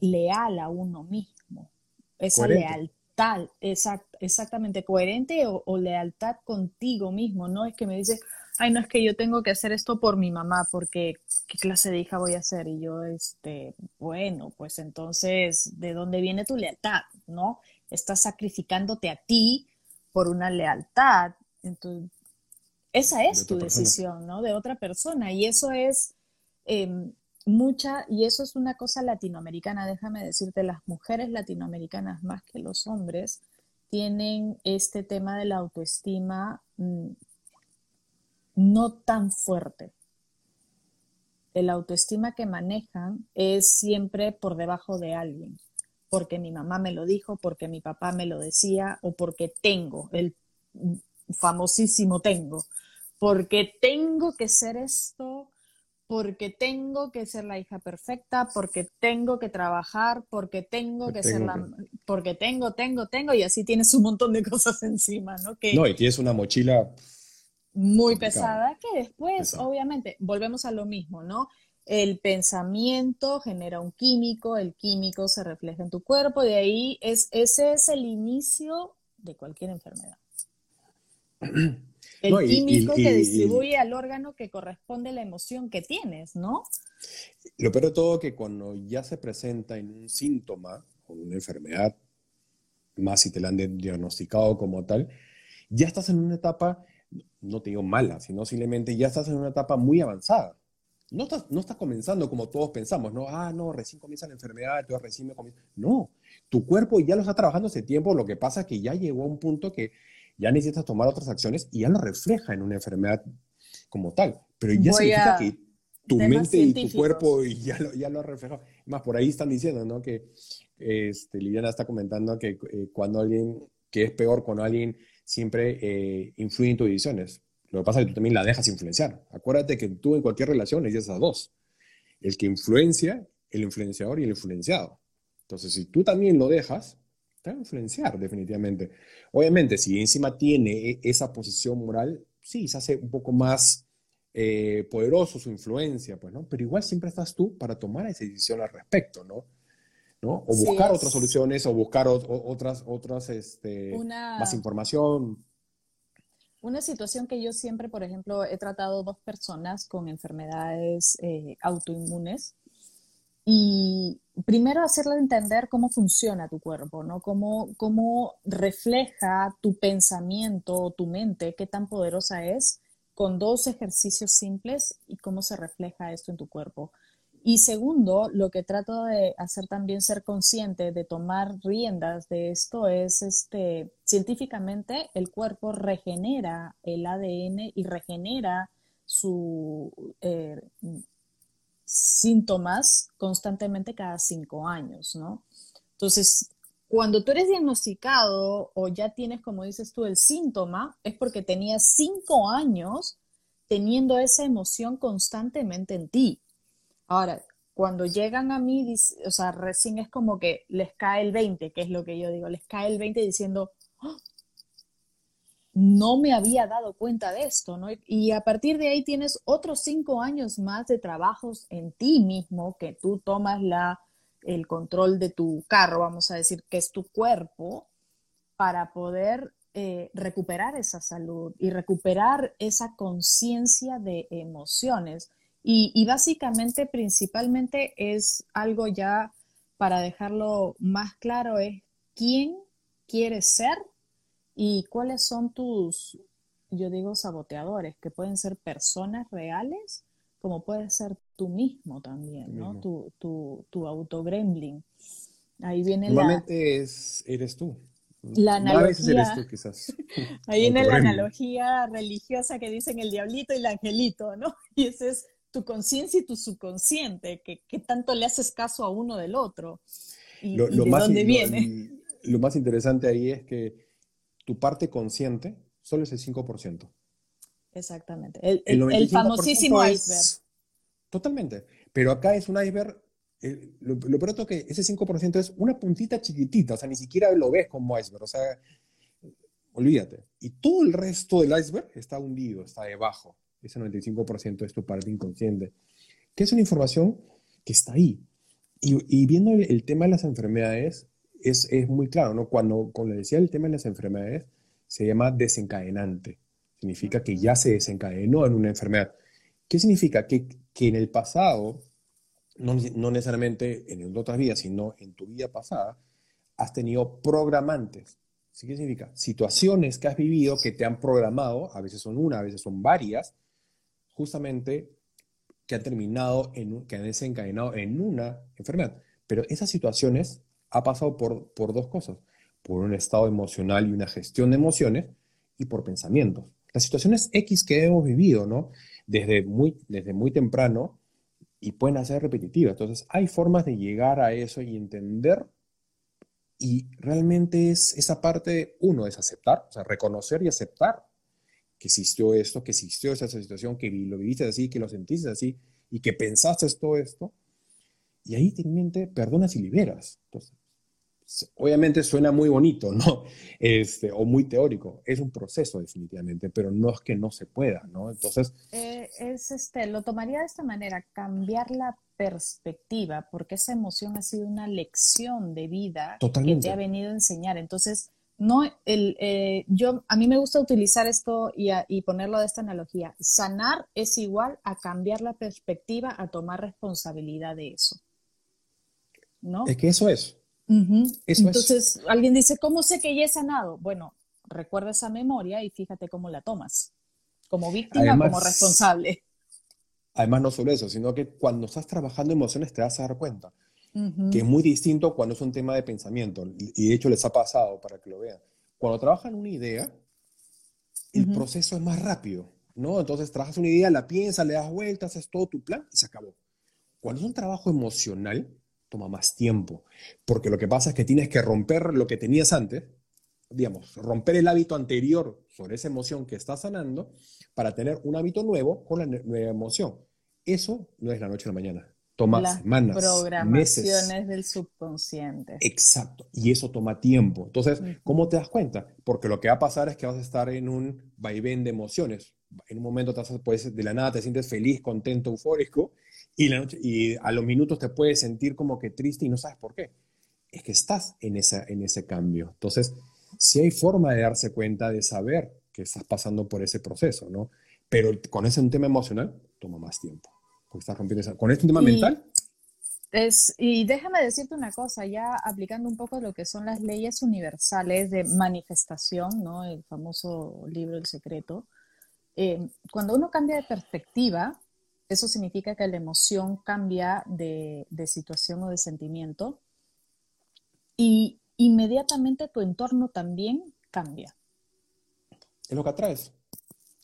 leal a uno mismo, esa lealtad tal, exactamente, coherente o, lealtad contigo mismo, no es que me dices, ay, no es que yo tengo que hacer esto por mi mamá, porque ¿qué clase de hija voy a ser? Y yo, este, bueno, pues entonces, ¿de dónde viene tu lealtad? ¿No? Estás sacrificándote a ti por una lealtad. Entonces, esa es tu decisión, ¿no? De otra persona. Y eso es, em, mucha, y eso es una cosa latinoamericana, déjame decirte, las mujeres latinoamericanas más que los hombres tienen este tema de la autoestima mm, no tan fuerte. El autoestima que manejan es siempre por debajo de alguien. porque mi mamá me lo dijo, porque mi papá me lo decía o porque tengo, el famosísimo tengo, porque tengo que ser esto, porque tengo que ser la hija perfecta, porque tengo que trabajar, porque tengo que ser la... porque tengo, tengo, tengo, y así tienes un montón de cosas encima, ¿no? Que, no, y tienes una mochila muy pesada que después, obviamente, volvemos a lo mismo, ¿no? El pensamiento genera un químico, el químico se refleja en tu cuerpo, de ahí es, ese es el inicio de cualquier enfermedad. El químico que distribuye al órgano que corresponde la emoción que tienes, ¿no? Lo peor de todo que cuando ya se presenta en un síntoma o una enfermedad, más si te la han diagnosticado como tal, ya estás en una etapa, no te digo mala, sino simplemente ya estás en una etapa muy avanzada no estás, no estás comenzando como todos pensamos, ¿no? Ah, no, recién comienza la enfermedad, entonces recién me comienza. No, tu cuerpo ya lo está trabajando hace tiempo, lo que pasa es que ya llegó a un punto que ya necesitas tomar otras acciones y ya lo refleja en una enfermedad como tal. Pero ya significa que tu mente y tu cuerpo ya lo, ya lo ha reflejado. Más, por ahí están diciendo, ¿no? Que este, Liliana está comentando que eh, cuando alguien, que es peor cuando alguien siempre eh, influye en tus decisiones. Lo que pasa es que tú también la dejas influenciar. Acuérdate que tú en cualquier relación necesitas esas dos. El que influencia, el influenciador y el influenciado. Entonces, si tú también lo dejas, te va a influenciar definitivamente. Obviamente, si encima tiene e, esa posición moral, sí, se hace un poco más eh, poderoso su influencia, pues, ¿no? Pero igual siempre estás tú para tomar esa decisión al respecto, ¿no? ¿No? O buscar otras soluciones o buscar otras, otras este, más información. Una situación que yo siempre, por ejemplo, he tratado dos personas con enfermedades eh, autoinmunes y primero hacerle entender cómo funciona tu cuerpo, ¿no? Cómo, cómo refleja tu pensamiento, tu mente, qué tan poderosa es con dos ejercicios simples y cómo se refleja esto en tu cuerpo. Y segundo, lo que trato de hacer también ser consciente de tomar riendas de esto es, este, científicamente el cuerpo regenera el ADN y regenera sus eh, síntomas constantemente cada cinco años, ¿no? Entonces, cuando tú eres diagnosticado o ya tienes, como dices tú, el síntoma, es porque tenías cinco años teniendo esa emoción constantemente en ti. Ahora, cuando llegan a mí, o sea, recién es como que les cae el 20, que es lo que yo digo, les cae el 20 diciendo, ¡Ah! No me había dado cuenta de esto, ¿no? Y a partir de ahí tienes otros cinco años más de trabajos en ti mismo, que tú tomas la, el control de tu carro, vamos a decir, que es tu cuerpo, para poder eh, recuperar esa salud y recuperar esa conciencia de emociones. Y, básicamente, principalmente es algo ya para dejarlo más claro, es quién quieres ser y cuáles son tus, yo digo, saboteadores, que pueden ser personas reales, como puede ser tú mismo también, ¿no? Tu, tu, tu autogremlin. Ahí viene Normalmente es, eres tú. La analogía, tú, quizás. Ahí viene la analogía religiosa que dicen el diablito y el angelito, ¿no? Y ese es tu conciencia y tu subconsciente, que, tanto le haces caso a uno del otro y, lo, de más, dónde viene. Lo, más interesante ahí es que tu parte consciente solo es el 5%. Exactamente, el, famosísimo iceberg. Totalmente, pero acá es un iceberg, eh, lo, lo peor es que ese 5% es una puntita chiquitita, o sea, ni siquiera lo ves como iceberg, o sea, olvídate. Y todo el resto del iceberg está hundido, está debajo ese 95% es tu parte inconsciente, que es una información que está ahí. Y, viendo el, tema de las enfermedades, es, es, muy claro, ¿no? Cuando, cuando decía el tema de las enfermedades, se llama desencadenante. Significa que ya se desencadenó en una enfermedad. ¿Qué significa? Que, que en el pasado, no, no necesariamente en otras vidas, sino en tu vida pasada, has tenido programantes. ¿Sí qué significa? Situaciones que has vivido que te han programado, a veces son una, a veces son varias, justamente que han terminado, en, que han desencadenado en una enfermedad. Pero esas situaciones ha pasado por, por dos cosas, por un estado emocional y una gestión de emociones y por pensamientos. Las situaciones X que hemos vivido, ¿no? Desde muy, desde muy temprano y pueden ser repetitivas. Entonces, hay formas de llegar a eso y entender Y realmente es esa parte, uno, es aceptar, o sea, reconocer y aceptar que existió esto, que existió esa situación, que lo viviste así, que lo sentiste así y que pensaste todo esto. Y ahí te mente, perdonas y liberas. Entonces, obviamente suena muy bonito, ¿no? Este, o muy teórico. Es un proceso definitivamente, pero no es que no se pueda, ¿no? Entonces... Eh, es este, lo tomaría de esta manera, cambiar la perspectiva, porque esa emoción ha sido una lección de vida que te ha venido a enseñar. Entonces, no, el, eh, yo, a mí me gusta utilizar esto y, ponerlo de esta analogía. Sanar es igual a cambiar la perspectiva, a tomar responsabilidad de eso. ¿No? Es que eso es. Entonces, alguien dice, ¿cómo sé que ya he sanado? Bueno, recuerda esa memoria y fíjate cómo la tomas. Como víctima, como responsable. Además, no solo eso, sino que cuando estás trabajando emociones te vas a dar cuenta que es muy distinto cuando es un tema de pensamiento. Y de hecho les ha pasado para que lo vean. Cuando trabajan una idea, el proceso es más rápido, ¿no? Entonces trabajas una idea, la piensas, le das vueltas, haces todo tu plan y se acabó. Cuando es un trabajo emocional, toma más tiempo, porque lo que pasa es que tienes que romper lo que tenías antes, digamos, romper el hábito anterior sobre esa emoción que estás sanando para tener un hábito nuevo con la nueva emoción. Eso no es la noche a la mañana toma Las semanas, programaciones del subconsciente. Exacto, y eso toma tiempo. Entonces, ¿cómo te das cuenta? Porque lo que va a pasar es que vas a estar en un vaivén de emociones. En un momento te puedes, de la nada te sientes feliz, contento, eufórico, y, la noche, y a los minutos te puedes sentir como que triste y no sabes por qué. Es que estás en, esa, en ese cambio. Entonces, si hay forma de darse cuenta, de saber que estás pasando por ese proceso, ¿no? Pero con ese un tema emocional, toma más tiempo rompiendo Con este tema mental. Es, y déjame decirte una cosa, ya aplicando un poco lo que son las leyes universales de manifestación, ¿no? El famoso libro El Secreto. Eh, cuando uno cambia de perspectiva, eso significa que la emoción cambia de, de situación o de sentimiento y inmediatamente tu entorno también cambia. Es lo que atraes.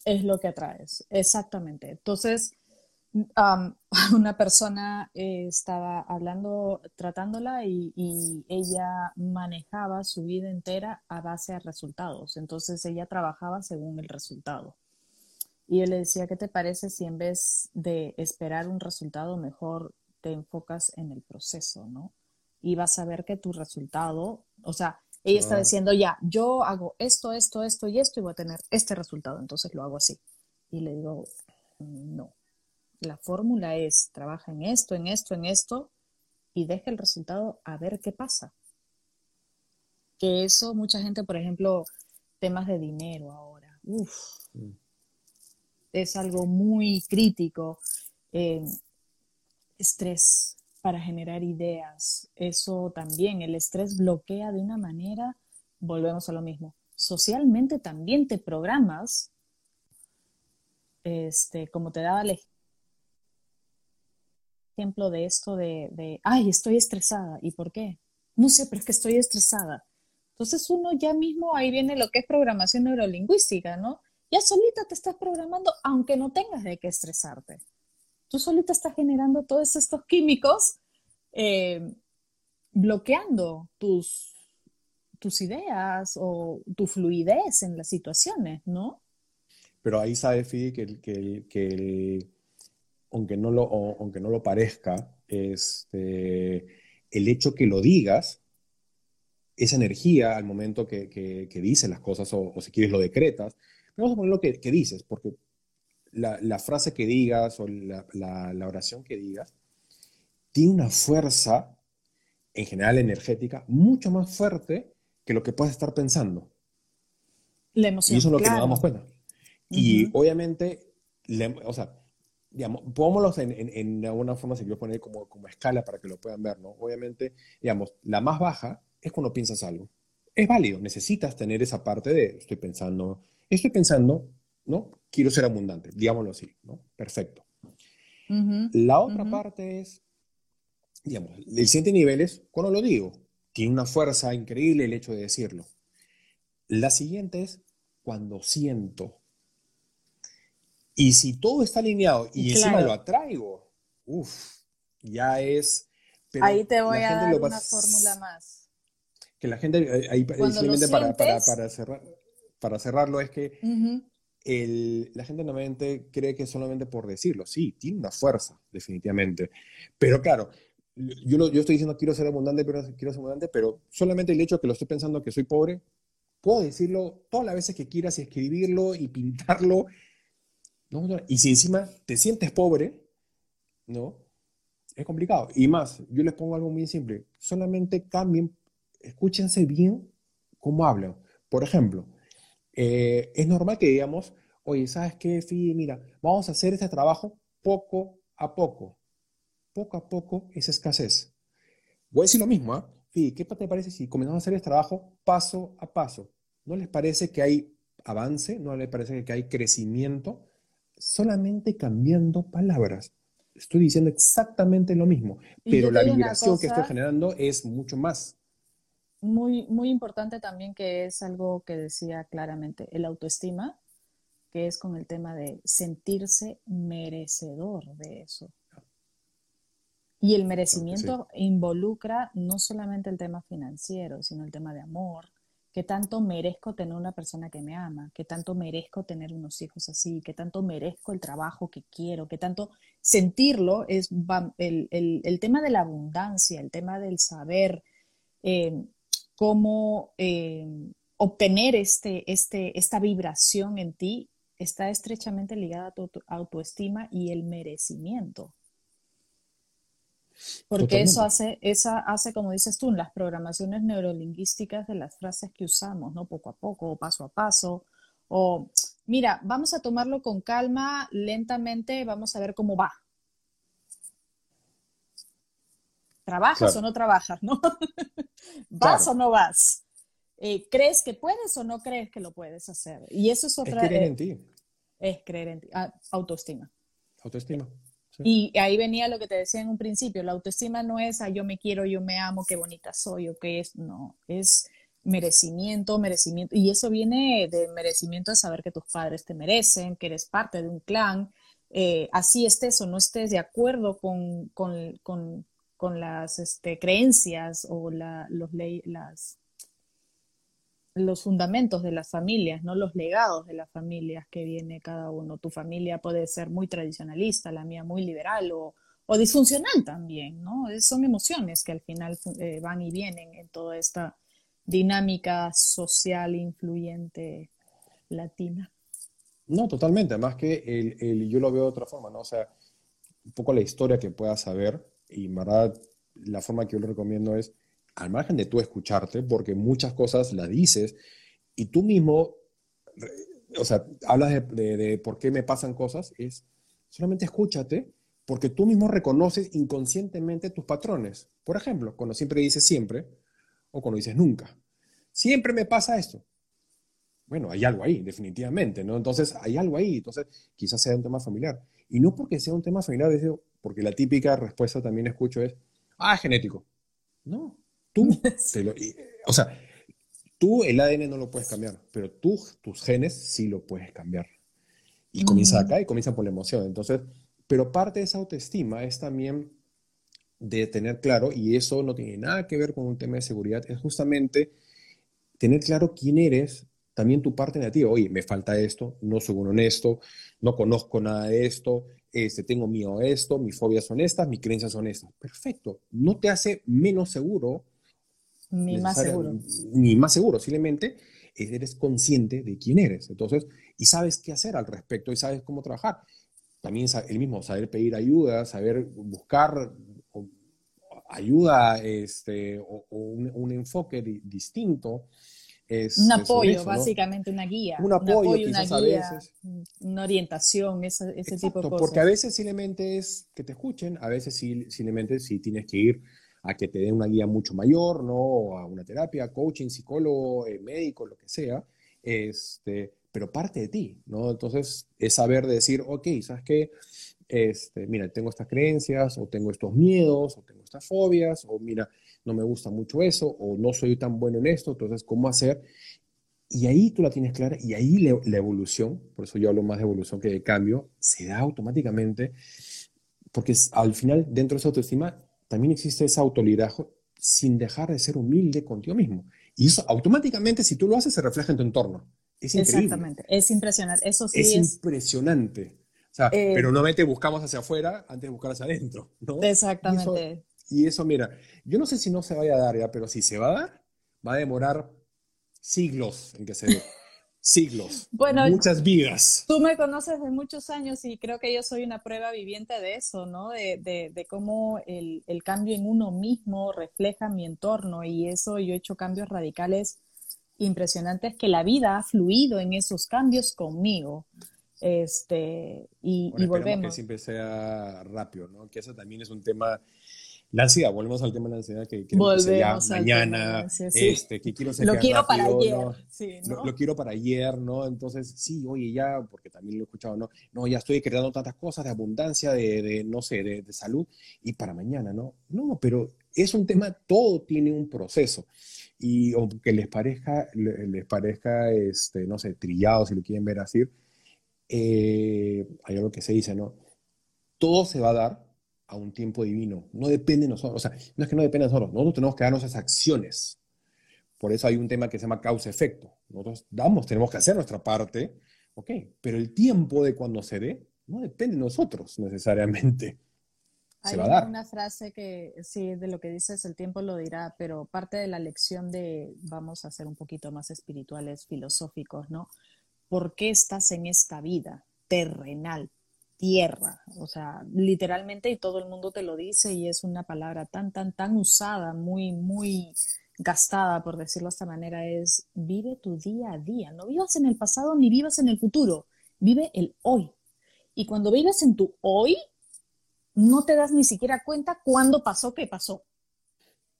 Es lo que atraes, exactamente. Entonces, una persona eh, estaba hablando, tratándola y, ella manejaba su vida entera a base de resultados. Entonces ella trabajaba según el resultado. Y él le decía, ¿qué te parece si en vez de esperar un resultado, mejor te enfocas en el proceso, ¿no? Y vas a ver que tu resultado, o sea, ella está diciendo, ya, yo hago esto, esto, esto y esto y voy a tener este resultado, entonces lo hago así. Y le digo, no, la fórmula es, trabaja en esto, en esto, en esto, y deja el resultado a ver qué pasa. Que eso, mucha gente, por ejemplo, temas de dinero ahora, uff, mm. Es algo muy crítico. Eh, estrés para generar ideas, eso también, el estrés bloquea de una manera, volvemos a lo mismo. Socialmente también te programas, este, como te daba el ejemplo de esto de, ay, estoy estresada. ¿Y por qué? No sé, pero es que estoy estresada. Entonces uno ya mismo, ahí viene lo que es programación neurolingüística, ¿no? Ya solita te estás programando, aunque no tengas de qué estresarte. Tú solita estás generando todos estos químicos, eh, bloqueando tus, tus ideas o tu fluidez en las situaciones, ¿no? Pero ahí sabe, Fidi, que, que, que aunque no lo, aunque no lo parezca, este, el hecho que lo digas, esa energía al momento que, que, dices las cosas, o, si quieres lo decretas, vamos a poner lo que, dices, porque la, frase que digas o la, la, oración que digas tiene una fuerza, en general energética, mucho más fuerte que lo que puedes estar pensando. La emoción. Y eso es lo que nos damos cuenta. Y obviamente, o sea, digamos, pongámoslos en, en, alguna forma, si quiero poner como, como escala para que lo puedan ver, ¿no? Obviamente, digamos, la más baja es cuando piensas algo. Es válido, necesitas tener esa parte de estoy pensando, estoy pensando, ¿no? Quiero ser abundante, digámoslo así, ¿no? Perfecto. la otra parte es, digamos, el siguiente nivel es cuando lo digo. Tiene una fuerza increíble el hecho de decirlo. La siguiente es cuando siento. Y si todo está alineado y encima lo atraigo, uff, ya es... Ahí te voy a dar una fórmula más. que la gente, eh, ahí, simplemente para, para, cerrar, para cerrarlo, es que el, la gente normalmente cree que solamente por decirlo, sí, tiene una fuerza, definitivamente. Pero claro, yo, yo estoy diciendo quiero ser abundante, pero quiero ser abundante, pero solamente el hecho de que lo estoy pensando que soy pobre, puedo decirlo todas las veces que quieras y escribirlo y pintarlo. ¿no? Y si encima te sientes pobre, ¿no? Es complicado. Y más, yo les pongo algo muy simple. Solamente cambien, escúchense bien cómo hablan. Por ejemplo, eh, es normal que digamos, oye, ¿sabes qué, Fi? Mira, vamos a hacer este trabajo poco a poco. Poco a poco es escasez. Voy a decir lo mismo, ¿ah? Fi, ¿qué te parece si comenzamos a hacer este trabajo paso a paso? ¿No les parece que hay avance? ¿No les parece que hay crecimiento? Solamente cambiando palabras. Estoy diciendo exactamente lo mismo, pero la vibración que estoy generando es mucho más. Muy, muy importante también que es algo que decía claramente, el autoestima, que es con el tema de sentirse merecedor de eso. Y el merecimiento involucra no solamente el tema financiero, sino el tema de amor, que tanto merezco tener una persona que me ama, que tanto merezco tener unos hijos así, que tanto merezco el trabajo que quiero, que tanto sentirlo es el, tema de la abundancia, el tema del saber eh, cómo eh, obtener este, este, esta vibración en ti está estrechamente ligada a tu autoestima y el merecimiento. Porque eso hace, esa hace, como dices tú, las programaciones neurolingüísticas de las frases que usamos, ¿no? Poco a poco, o paso a paso, o mira, vamos a tomarlo con calma, lentamente, vamos a ver cómo va. ¿Trabajas o no trabajas, no? ¿Vas o no vas? Eh, ¿Crees que puedes o no crees que lo puedes hacer? Y eso es otra... Es creer en ti. Es creer en ti. Ah, autoestima. Autoestima. Y ahí venía lo que te decía en un principio, la autoestima no es, yo me quiero, yo me amo, qué bonita soy o qué es, no, es merecimiento, merecimiento. Y eso viene de merecimiento de saber que tus padres te merecen, que eres parte de un clan, eh, así estés o no estés de acuerdo con, con, con, con las este, creencias o la, los las los fundamentos de las familias, no los legados de las familias que viene cada uno. Tu familia puede ser muy tradicionalista, la mía muy liberal o, disfuncional también, ¿no? Son emociones que al final eh, van y vienen en toda esta dinámica social influyente latina. No, totalmente. Además que el, yo lo veo de otra forma, ¿no? O sea, un poco la historia que puedas saber y verdad la forma que yo le recomiendo es al margen de tú escucharte, porque muchas cosas las dices y tú mismo, o sea, hablas de, por qué me pasan cosas, es solamente escúchate, porque tú mismo reconoces inconscientemente tus patrones. Por ejemplo, cuando siempre dices siempre o cuando dices nunca. Siempre me pasa esto. Bueno, hay algo ahí, definitivamente, ¿no? Entonces, hay algo ahí, entonces quizás sea un tema familiar. Y no porque sea un tema familiar, porque la típica respuesta también escucho es, ah, es genético. No, Tú, o sea, tú el ADN no lo puedes cambiar, pero tú, tus genes sí lo puedes cambiar. Y comienza acá y comienza por la emoción. Entonces, pero parte de esa autoestima es también de tener claro, y eso no tiene nada que ver con un tema de seguridad, es justamente tener claro quién eres, también tu parte negativa. Oye, me falta esto, no soy un honesto, no conozco nada de esto, este, tengo miedo a esto, mis fobias son estas, mis creencias son estas. Perfecto. No te hace menos seguro ni más seguro. Ni más seguro, simplemente eres consciente de quién eres. Entonces, y sabes qué hacer al respecto y sabes cómo trabajar. También el mismo, saber pedir ayuda, saber buscar ayuda este, o, un, enfoque distinto. Es, un apoyo, básicamente, una guía. Un apoyo, una guía, Una orientación, ese, tipo de cosas. Porque a veces simplemente es que te escuchen, a veces simplemente si tienes que ir a que te den una guía mucho mayor, ¿no? A una terapia, coaching, psicólogo, eh, médico, lo que sea, este, pero parte de ti, ¿no? Entonces, es saber decir, ok, ¿sabes qué? Este, mira, tengo estas creencias, o tengo estos miedos, o tengo estas fobias, o mira, no me gusta mucho eso, o no soy tan bueno en esto, entonces, ¿cómo hacer? Y ahí tú la tienes clara, y ahí la evolución, por eso yo hablo más de evolución que de cambio, se da automáticamente, porque al final, dentro de esa autoestima, también existe ese autoliderazgo sin dejar de ser humilde contigo mismo. Y eso automáticamente, si tú lo haces, se refleja en tu entorno. Es increíble. Exactamente, es impresionante. Eso sí es, es... impresionante. O sea, eh, pero normalmente buscamos hacia afuera antes de buscar hacia adentro, ¿no? Exactamente. Y eso, mira, yo no sé si no se vaya a dar ya, pero si se va a dar, va a demorar siglos en que se dé. siglos, bueno, muchas vidas. Tú me conoces de muchos años y creo que yo soy una prueba viviente de eso, ¿no? De, de, de cómo el, el, cambio en uno mismo refleja mi entorno y eso yo he hecho cambios radicales impresionantes que la vida ha fluido en esos cambios conmigo. Este, y, y volvemos. que siempre sea rápido, ¿no? Que eso también es un tema la ansiedad, volvemos al tema de la ansiedad que quiero que mañana, este, que quiero ser Lo quiero para ayer. Lo, quiero para ayer, ¿no? Entonces, sí, oye, ya, porque también lo he escuchado, ¿no? No, ya estoy creando tantas cosas de abundancia, de, de no sé, de, de, salud, y para mañana, ¿no? No, pero es un tema, todo tiene un proceso. Y aunque les parezca, les parezca, este, no sé, trillado, si lo quieren ver así, eh, hay algo que se dice, ¿no? Todo se va a dar a un tiempo divino. No depende de nosotros. O sea, no es que no depende de nosotros. Nosotros tenemos que darnos esas acciones. Por eso hay un tema que se llama causa-efecto. Nosotros damos, tenemos que hacer nuestra parte, ok, pero el tiempo de cuando se dé no depende de nosotros necesariamente. Se va a dar. una frase que sí, de lo que dices, el tiempo lo dirá, pero parte de la lección de, vamos a ser un poquito más espirituales, filosóficos, ¿no? ¿Por qué estás en esta vida terrenal? Tierra, o sea, literalmente y todo el mundo te lo dice y es una palabra tan, tan, tan usada, muy, muy gastada, por decirlo de esta manera, es vive tu día a día, no vivas en el pasado ni vivas en el futuro, vive el hoy. Y cuando vives en tu hoy, no te das ni siquiera cuenta cuándo pasó qué pasó.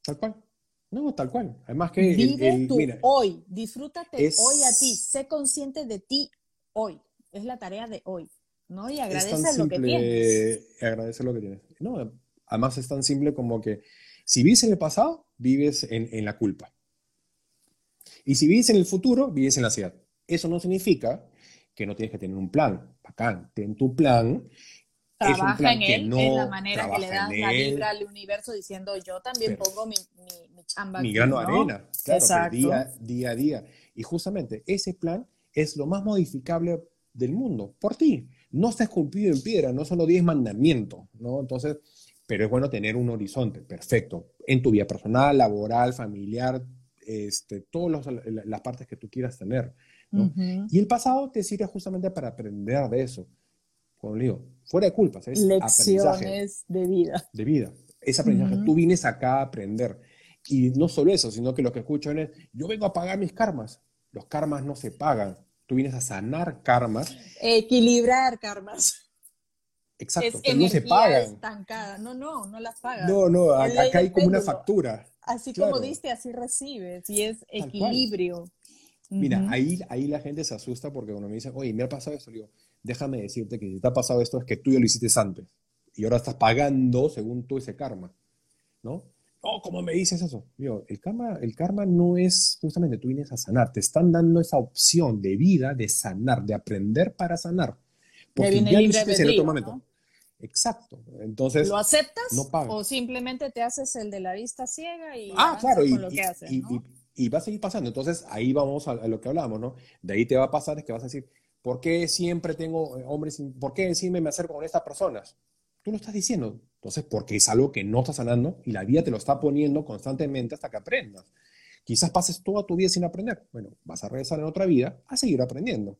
Tal cual. No, tal cual. Además que... Vive tu hoy, disfrútate hoy a ti, sé consciente de ti hoy. Es la tarea de hoy. ¿No? Y agradece lo que tienes. Agradece lo que tienes. No, además es tan simple como que si vives en el pasado, vives en, la culpa. Y si vives en el futuro, vives en la ansiedad. Eso no significa que no tienes que tener un plan. Bacán, ten tu plan. Trabaja en él, es la manera que le das la vibra al universo diciendo yo también pongo mi, mi, chamba. Mi grano de arena, claro, día, día a día. Y justamente ese plan es lo más modificable del mundo, por ti no está esculpido en piedra, no son los diez mandamientos, ¿no? Entonces, pero es bueno tener un horizonte, perfecto, en tu vida personal, laboral, familiar, este, todas las partes que tú quieras tener. ¿no? Y el pasado te sirve justamente para aprender de eso. Como digo, fuera de culpas, es Lecciones de vida. De vida. Es aprendizaje. Tú vienes acá a aprender. Y no solo eso, sino que lo que escucho es, yo vengo a pagar mis karmas. Los karmas no se pagan, tú vienes a sanar karmas. Equilibrar karmas. Exacto, pero no se pagan. Estancada. No, no, no las pagan. No, no, acá, hay como una factura. Así como diste, así recibes, y es equilibrio. Mira, ahí, ahí la gente se asusta porque cuando me dicen, oye, me ha pasado esto, digo, déjame decirte que si te ha pasado esto es que tú ya lo hiciste antes y ahora estás pagando según tú ese karma, ¿no? Oh, ¿cómo me dices eso? el karma, el karma no es justamente tú vienes a sanar, te están dando esa opción de vida, de sanar, de aprender para sanar. Porque ya lo en otro momento. Exacto. Entonces. ¿Lo aceptas? O simplemente te haces el de la vista ciega y. Ah, claro, y, lo que haces, y, va a seguir pasando. Entonces, ahí vamos a, lo que hablábamos, ¿no? De ahí te va a pasar es que vas a decir, ¿por qué siempre tengo eh, hombres, por qué encima me acerco con estas personas? Tú lo estás diciendo. Entonces, porque es algo que no está sanando y la vida te lo está poniendo constantemente hasta que aprendas. Quizás pases toda tu vida sin aprender. Bueno, vas a regresar en otra vida a seguir aprendiendo.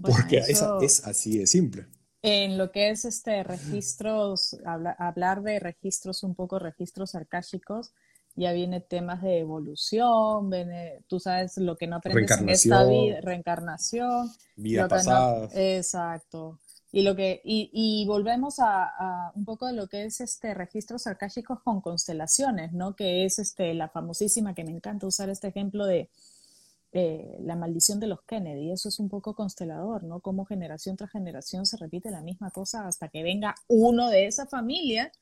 porque es así de simple. En lo que es este registros, hablar de registros, un poco registros arcáicos, ya viene temas de evolución, viene, tú sabes lo que no aprendes en esta vida, reencarnación. Vida pasada. exacto. Y, lo que, y, y volvemos a, a, un poco de lo que es este registros arcáicos con constelaciones, ¿no? Que es este, la famosísima, que me encanta usar este ejemplo de eh, la maldición de los Kennedy. Eso es un poco constelador, ¿no? Como generación tras generación se repite la misma cosa hasta que venga uno de esa familia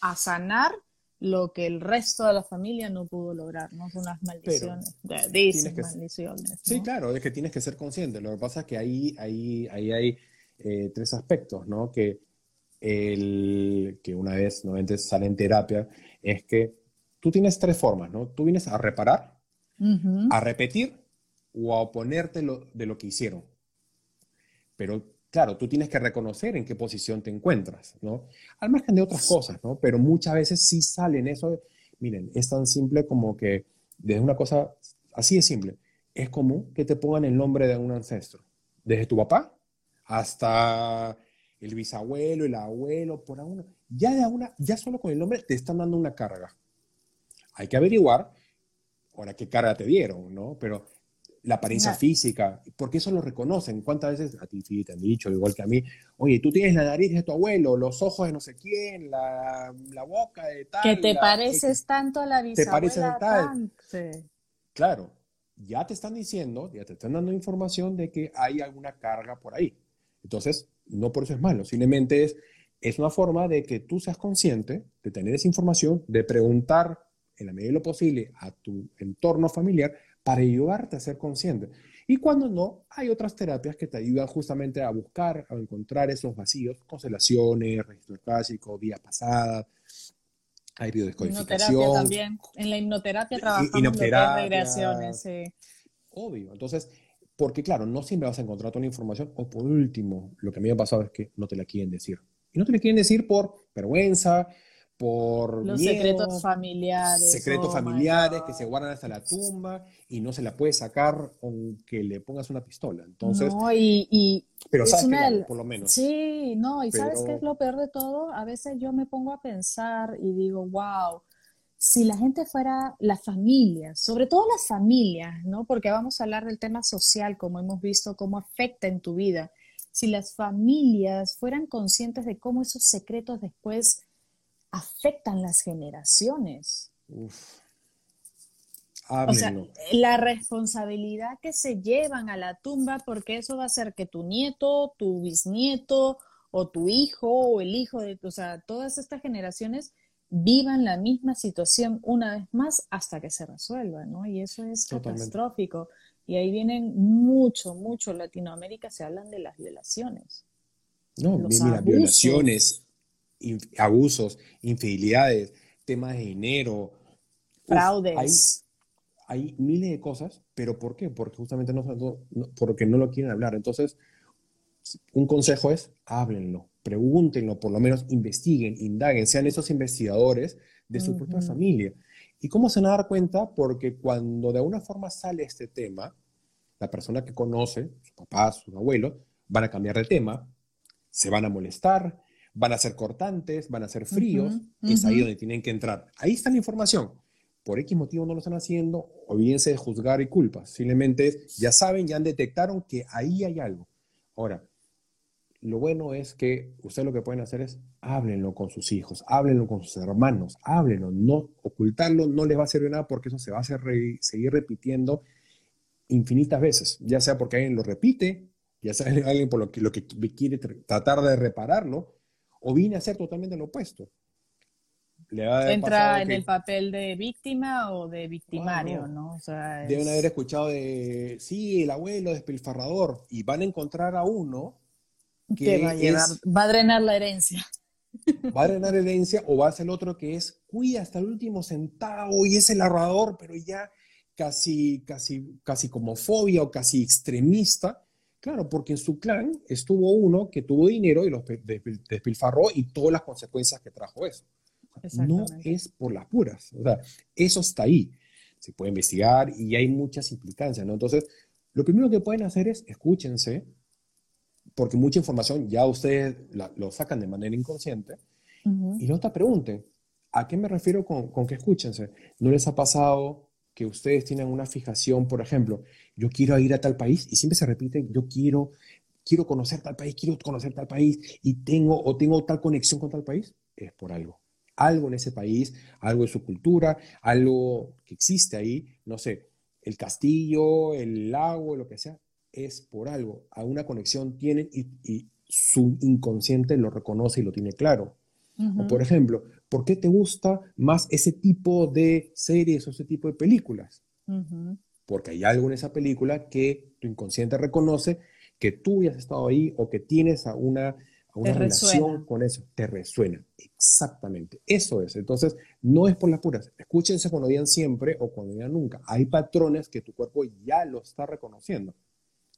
a sanar lo que el resto de la familia no pudo lograr, ¿no? Son las maldiciones, maldiciones. Sí, claro, es que tienes que ser consciente. Lo que pasa es que ahí, ahí, ahí hay eh, tres aspectos, ¿no? Que, el, que una vez nuevamente sale en terapia, es que tú tienes tres formas, ¿no? Tú vienes a reparar, a repetir o a oponerte de lo que hicieron. Pero claro, tú tienes que reconocer en qué posición te encuentras, ¿no? Al margen de otras cosas, ¿no? Pero muchas veces sí salen eso. Miren, es tan simple como que desde una cosa así de simple, es común que te pongan el nombre de un ancestro, desde tu papá hasta el bisabuelo, el abuelo, por alguna. Ya de una, ya solo con el nombre te están dando una carga. Hay que averiguar ahora qué carga te dieron, ¿no? Pero la apariencia física, porque eso lo reconocen. ¿Cuántas veces a ti te han dicho, igual que a mí, oye, tú tienes la nariz de tu abuelo, los ojos de no sé quién, la, boca de tal. Que te pareces tanto a la bisabuela. Te pareces de tal. Claro, ya te están diciendo, ya te están dando información de que hay alguna carga por ahí. Entonces, no por eso es malo, simplemente es, es una forma de que tú seas consciente de tener esa información, de preguntar en la medida de lo posible a tu entorno familiar para ayudarte a ser consciente. Y cuando no, hay otras terapias que te ayudan justamente a buscar, a encontrar esos vacíos, constelaciones, registro clásico, vías pasadas, hay biodescodificación. también. En la hipnoterapia trabajamos hipnoterapia, regresiones, sí. Obvio. Entonces, porque claro, no siempre vas a encontrar toda la información. O por último, lo que a mí me ha pasado es que no te la quieren decir. Y no te la quieren decir por vergüenza, por los secretos familiares. Secretos oh familiares que se guardan hasta la tumba y no se la puede sacar aunque le pongas una pistola. Entonces, no, y, pero sabes por lo menos. Sí, no, y sabes qué es lo peor de todo? A veces yo me pongo a pensar y digo, wow, si la gente fuera, las familias, sobre todo las familias, ¿no? Porque vamos a hablar del tema social, como hemos visto, cómo afecta en tu vida. Si las familias fueran conscientes de cómo esos secretos después afectan las generaciones. O sea, la responsabilidad que se llevan a la tumba, porque eso va a hacer que tu nieto, tu bisnieto, o tu hijo, o el hijo de, o sea, todas estas generaciones vivan la misma situación una vez más hasta que se resuelva, ¿no? Y eso es catastrófico. Y ahí vienen mucho, mucho, Latinoamérica se hablan de las violaciones. No, mira, violaciones, abusos, infidelidades, temas de dinero. Fraudes. hay, miles de cosas, pero ¿por qué? Porque justamente no, porque no lo quieren hablar. Entonces, un consejo es, háblenlo, pregúntenlo, por lo menos investiguen, indaguen, sean esos investigadores de su propia familia. ¿Y cómo se van a dar cuenta? Porque cuando de alguna forma sale este tema, la persona que conoce, su papá, su abuelo, van a cambiar de tema, se van a molestar, van a ser cortantes, van a ser fríos, es ahí donde tienen que entrar. Ahí está la información. Por X motivo no lo están haciendo, olvídense de juzgar y culpas. Simplemente ya saben, ya han detectaron que ahí hay algo. Ahora, lo bueno es que ustedes lo que pueden hacer es háblenlo con sus hijos, háblenlo con sus hermanos, háblenlo, no ocultarlo no les va a servir nada porque eso se va a hacer seguir repitiendo infinitas veces, ya sea porque alguien lo repite, ya sea alguien por lo que, lo que quiere tratar de repararlo, o vine a ser totalmente lo opuesto. Entra en el papel de víctima o de victimario, ¿no? Deben haber escuchado de, sí, el abuelo despilfarrador, y van a encontrar a uno que, va, a va a drenar la herencia. Va a drenar herencia o va a ser el otro que es cuida hasta el último centavo y es el ahorrador, pero ya casi, casi, casi como fobia o casi extremista, Claro, porque en su clan estuvo uno que tuvo dinero y los despilfarró y todas las consecuencias que trajo eso. No es por las puras. O sea, eso está ahí. Se puede investigar y hay muchas implicancias, ¿no? Entonces, lo primero que pueden hacer es escúchense, porque mucha información ya ustedes lo sacan de manera inconsciente, y no te pregunten, ¿a qué me refiero con, con que escúchense? ¿No les ha pasado que ustedes tienen una fijación, por ejemplo, yo quiero ir a tal país y siempre se repite, yo quiero, quiero conocer tal país, quiero conocer tal país y tengo o tengo tal conexión con tal país, es por algo. Algo en ese país, algo de su cultura, algo que existe ahí, no sé, el castillo, el lago, lo que sea, es por algo. Alguna conexión tienen y, su inconsciente lo reconoce y lo tiene claro. O por ejemplo, ¿por qué te gusta más ese tipo de series o ese tipo de películas? Porque hay algo en esa película que tu inconsciente reconoce que tú ya has estado ahí o que tienes a una, una relación con eso, te resuena. Exactamente, eso es. Entonces, no es por las puras. Escúchense cuando digan siempre o cuando digan nunca. Hay patrones que tu cuerpo ya lo está reconociendo.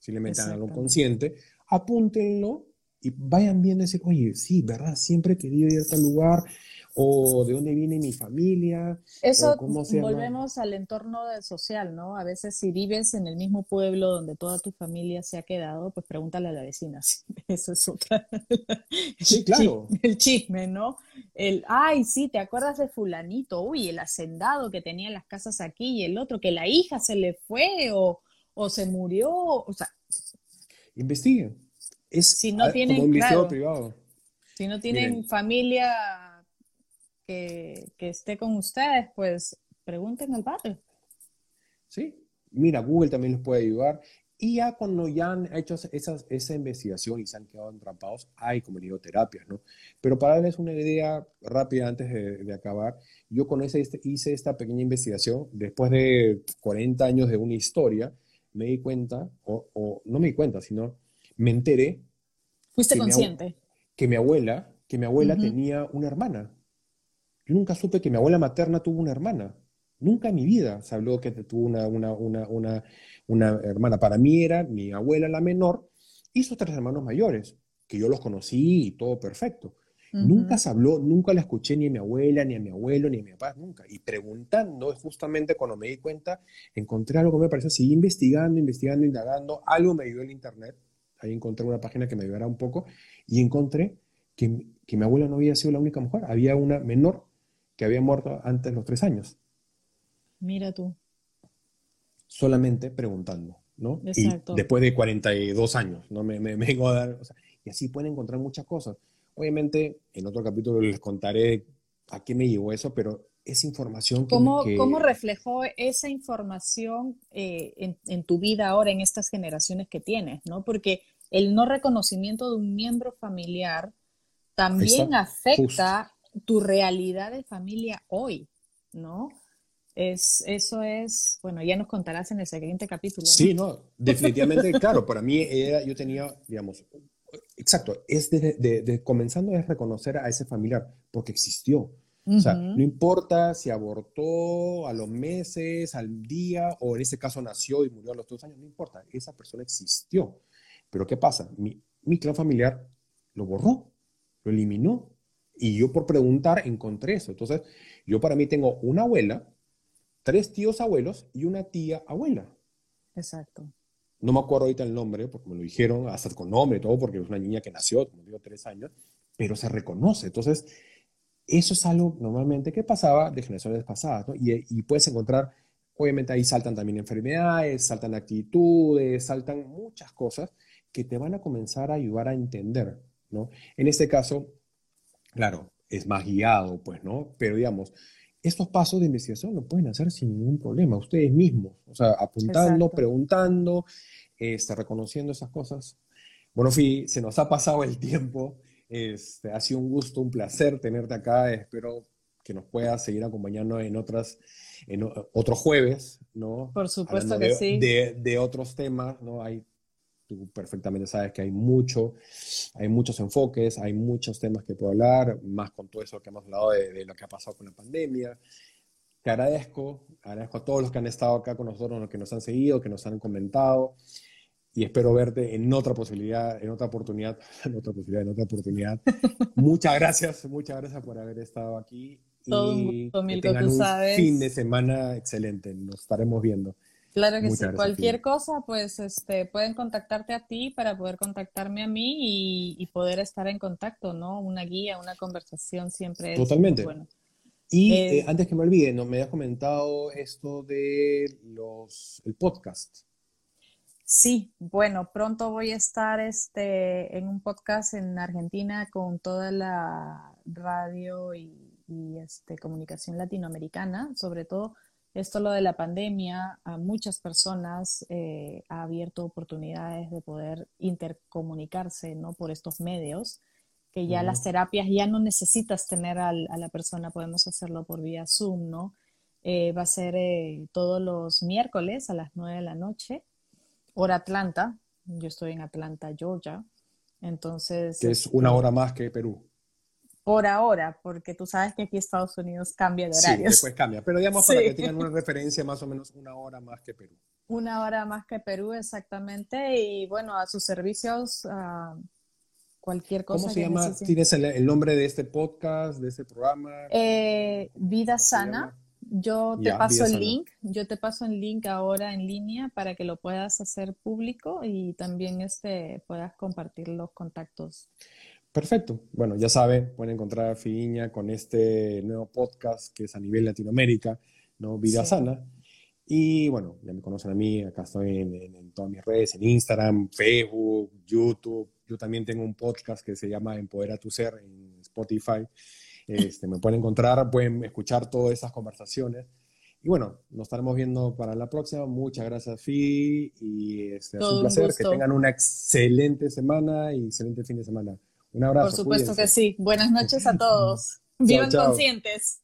Si le meten algo consciente, apúntenlo y vayan viendo y decir, oye, sí, ¿verdad? Siempre he querido ir a tal lugar, o de dónde viene mi familia. Eso volvemos al entorno social, ¿no? A veces si vives en el mismo pueblo donde toda tu familia se ha quedado, pues pregúntale a la vecina. Eso es otra. Sí, claro. El chisme, ¿no? El, ay, sí, ¿te acuerdas de fulanito? Uy, el hacendado que tenía las casas aquí y el otro, que la hija se le fue o, o se murió, o sea... Investiguen. Es si no tienen, como un privado. Si no tienen familia que, esté con ustedes, pues pregunten al padre. Sí, mira, Google también les puede ayudar. Y ya cuando ya han hecho esa investigación y se han quedado entrampados, hay como digo terapias, ¿no? Pero para darles una idea rápida antes de, acabar, yo con ese este, hice esta pequeña investigación, después de 40 años de una historia, me di cuenta, o, no me di cuenta, sino me enteré. Fuiste consciente. que mi abuela, que mi abuela tenía una hermana. Yo nunca supe que mi abuela materna tuvo una hermana. Nunca en mi vida se habló que tuvo una, una, una, hermana. Para mí era mi abuela la menor y sus tres hermanos mayores, que yo los conocí y todo perfecto. Nunca se habló, nunca la escuché ni a mi abuela, ni a mi abuelo, ni a mi papá, nunca. Y preguntando, justamente cuando me di cuenta, encontré algo que me pareció, seguí investigando, investigando, indagando, algo me ayudó el internet, ahí encontré una página que me ayudara un poco, y encontré que, que mi abuela no había sido la única mujer, había una menor que había muerto antes de los tres años. Mira tú. Solamente preguntando, ¿no? Exacto. Y después de 42 años, ¿no? Me, me, vengo a dar, y así pueden encontrar muchas cosas. Obviamente, en otro capítulo les contaré a qué me llevó eso, pero esa información que, ¿Cómo, ¿Cómo, reflejó esa información eh, en, en, tu vida ahora, en estas generaciones que tienes, ¿no? Porque el no reconocimiento de un miembro familiar también afecta tu realidad de familia hoy, ¿no? Es, eso es, bueno, ya nos contarás en el siguiente capítulo. Sí, no, definitivamente, claro, para mí era, yo tenía, digamos, exacto, es de, comenzando a reconocer a ese familiar, porque existió. O sea, no importa si abortó a los meses, al día, o en ese caso nació y murió a los dos años, no importa, esa persona existió. Pero ¿qué pasa? Mi, mi clan familiar lo borró, lo eliminó, y yo por preguntar encontré eso. Entonces, yo para mí tengo una abuela, tres tíos abuelos y una tía abuela. Exacto. No me acuerdo ahorita el nombre, porque me lo dijeron, hasta con nombre y todo, porque es una niña que nació, como digo, tres años, pero se reconoce. Entonces, eso es algo normalmente que pasaba de generaciones pasadas, ¿no? Y, y puedes encontrar, obviamente ahí saltan también enfermedades, saltan actitudes, saltan muchas cosas que te van a comenzar a ayudar a entender, ¿no? En este caso, Claro, es más guiado, pues, ¿no? Pero digamos, estos pasos de investigación lo pueden hacer sin ningún problema, ustedes mismos, o sea, apuntando, preguntando, este, reconociendo esas cosas. Bueno, Fi, se nos ha pasado el tiempo, este, ha sido un gusto, un placer tenerte acá, espero que nos puedas seguir acompañando en otras, en otros jueves, ¿no? Por supuesto que sí. De, de, otros temas, ¿no? Hay tú perfectamente sabes que hay mucho, hay muchos enfoques, hay muchos temas que puedo hablar, más con todo eso que hemos hablado de, lo que ha pasado con la pandemia. Te agradezco, agradezco a todos los que han estado acá con nosotros, los que nos han seguido, que nos han comentado, y espero verte en otra posibilidad, en otra oportunidad, en otra posibilidad, en otra oportunidad. muchas gracias, muchas gracias por haber estado aquí. y que tengan un fin de semana excelente. Nos estaremos viendo. Claro que sí. Cualquier cosa, pues este, pueden contactarte a ti para poder contactarme a mí y, poder estar en contacto, ¿no? Una guía, una conversación siempre es Totalmente. bueno. Y eh, eh, antes que me olvide, ¿no? me habías comentado esto de los, el podcast. Sí, bueno, pronto voy a estar este, en un podcast en Argentina con toda la radio y, y este, comunicación latinoamericana, sobre todo esto, lo de la pandemia, a muchas personas eh, ha abierto oportunidades de poder intercomunicarse, ¿no? Por estos medios, que ya las terapias ya no necesitas tener a la persona, podemos hacerlo por vía Zoom, ¿no? Eh, va a ser eh, todos los miércoles a las 9 de la noche, hora Atlanta. Yo estoy en Atlanta, Georgia. Entonces... Que es una este, hora más que Perú. Por ahora, porque tú sabes que aquí Estados Unidos cambia de horarios. Sí, después cambia, pero digamos para que tengan una referencia más o menos una hora más que Perú. Una hora más que Perú, exactamente, y bueno, a sus servicios, cualquier cosa. ¿Cómo se llama? ¿Tienes el, nombre de este podcast, de este programa? Eh, Vida Sana. Yo te paso el link, yo te paso el link ahora en línea para que lo puedas hacer público y también este, puedas compartir los contactos. Perfecto. Bueno, ya saben, pueden encontrar a Figuiña con este nuevo podcast que es a nivel Latinoamérica, ¿no? Vida Sana. Y bueno, ya me conocen a mí, acá estoy en, en, todas mis redes, en Instagram, Facebook, YouTube. Yo también tengo un podcast que se llama Empodera tu Ser en Spotify. Este, me pueden encontrar, pueden escuchar todas esas conversaciones. Y bueno, nos estaremos viendo para la próxima. Muchas gracias, Fi. Y este, es un placer. que tengan una excelente semana y excelente fin de semana. Un abrazo. Por supuesto que sí. Buenas noches a todos. Vivan conscientes.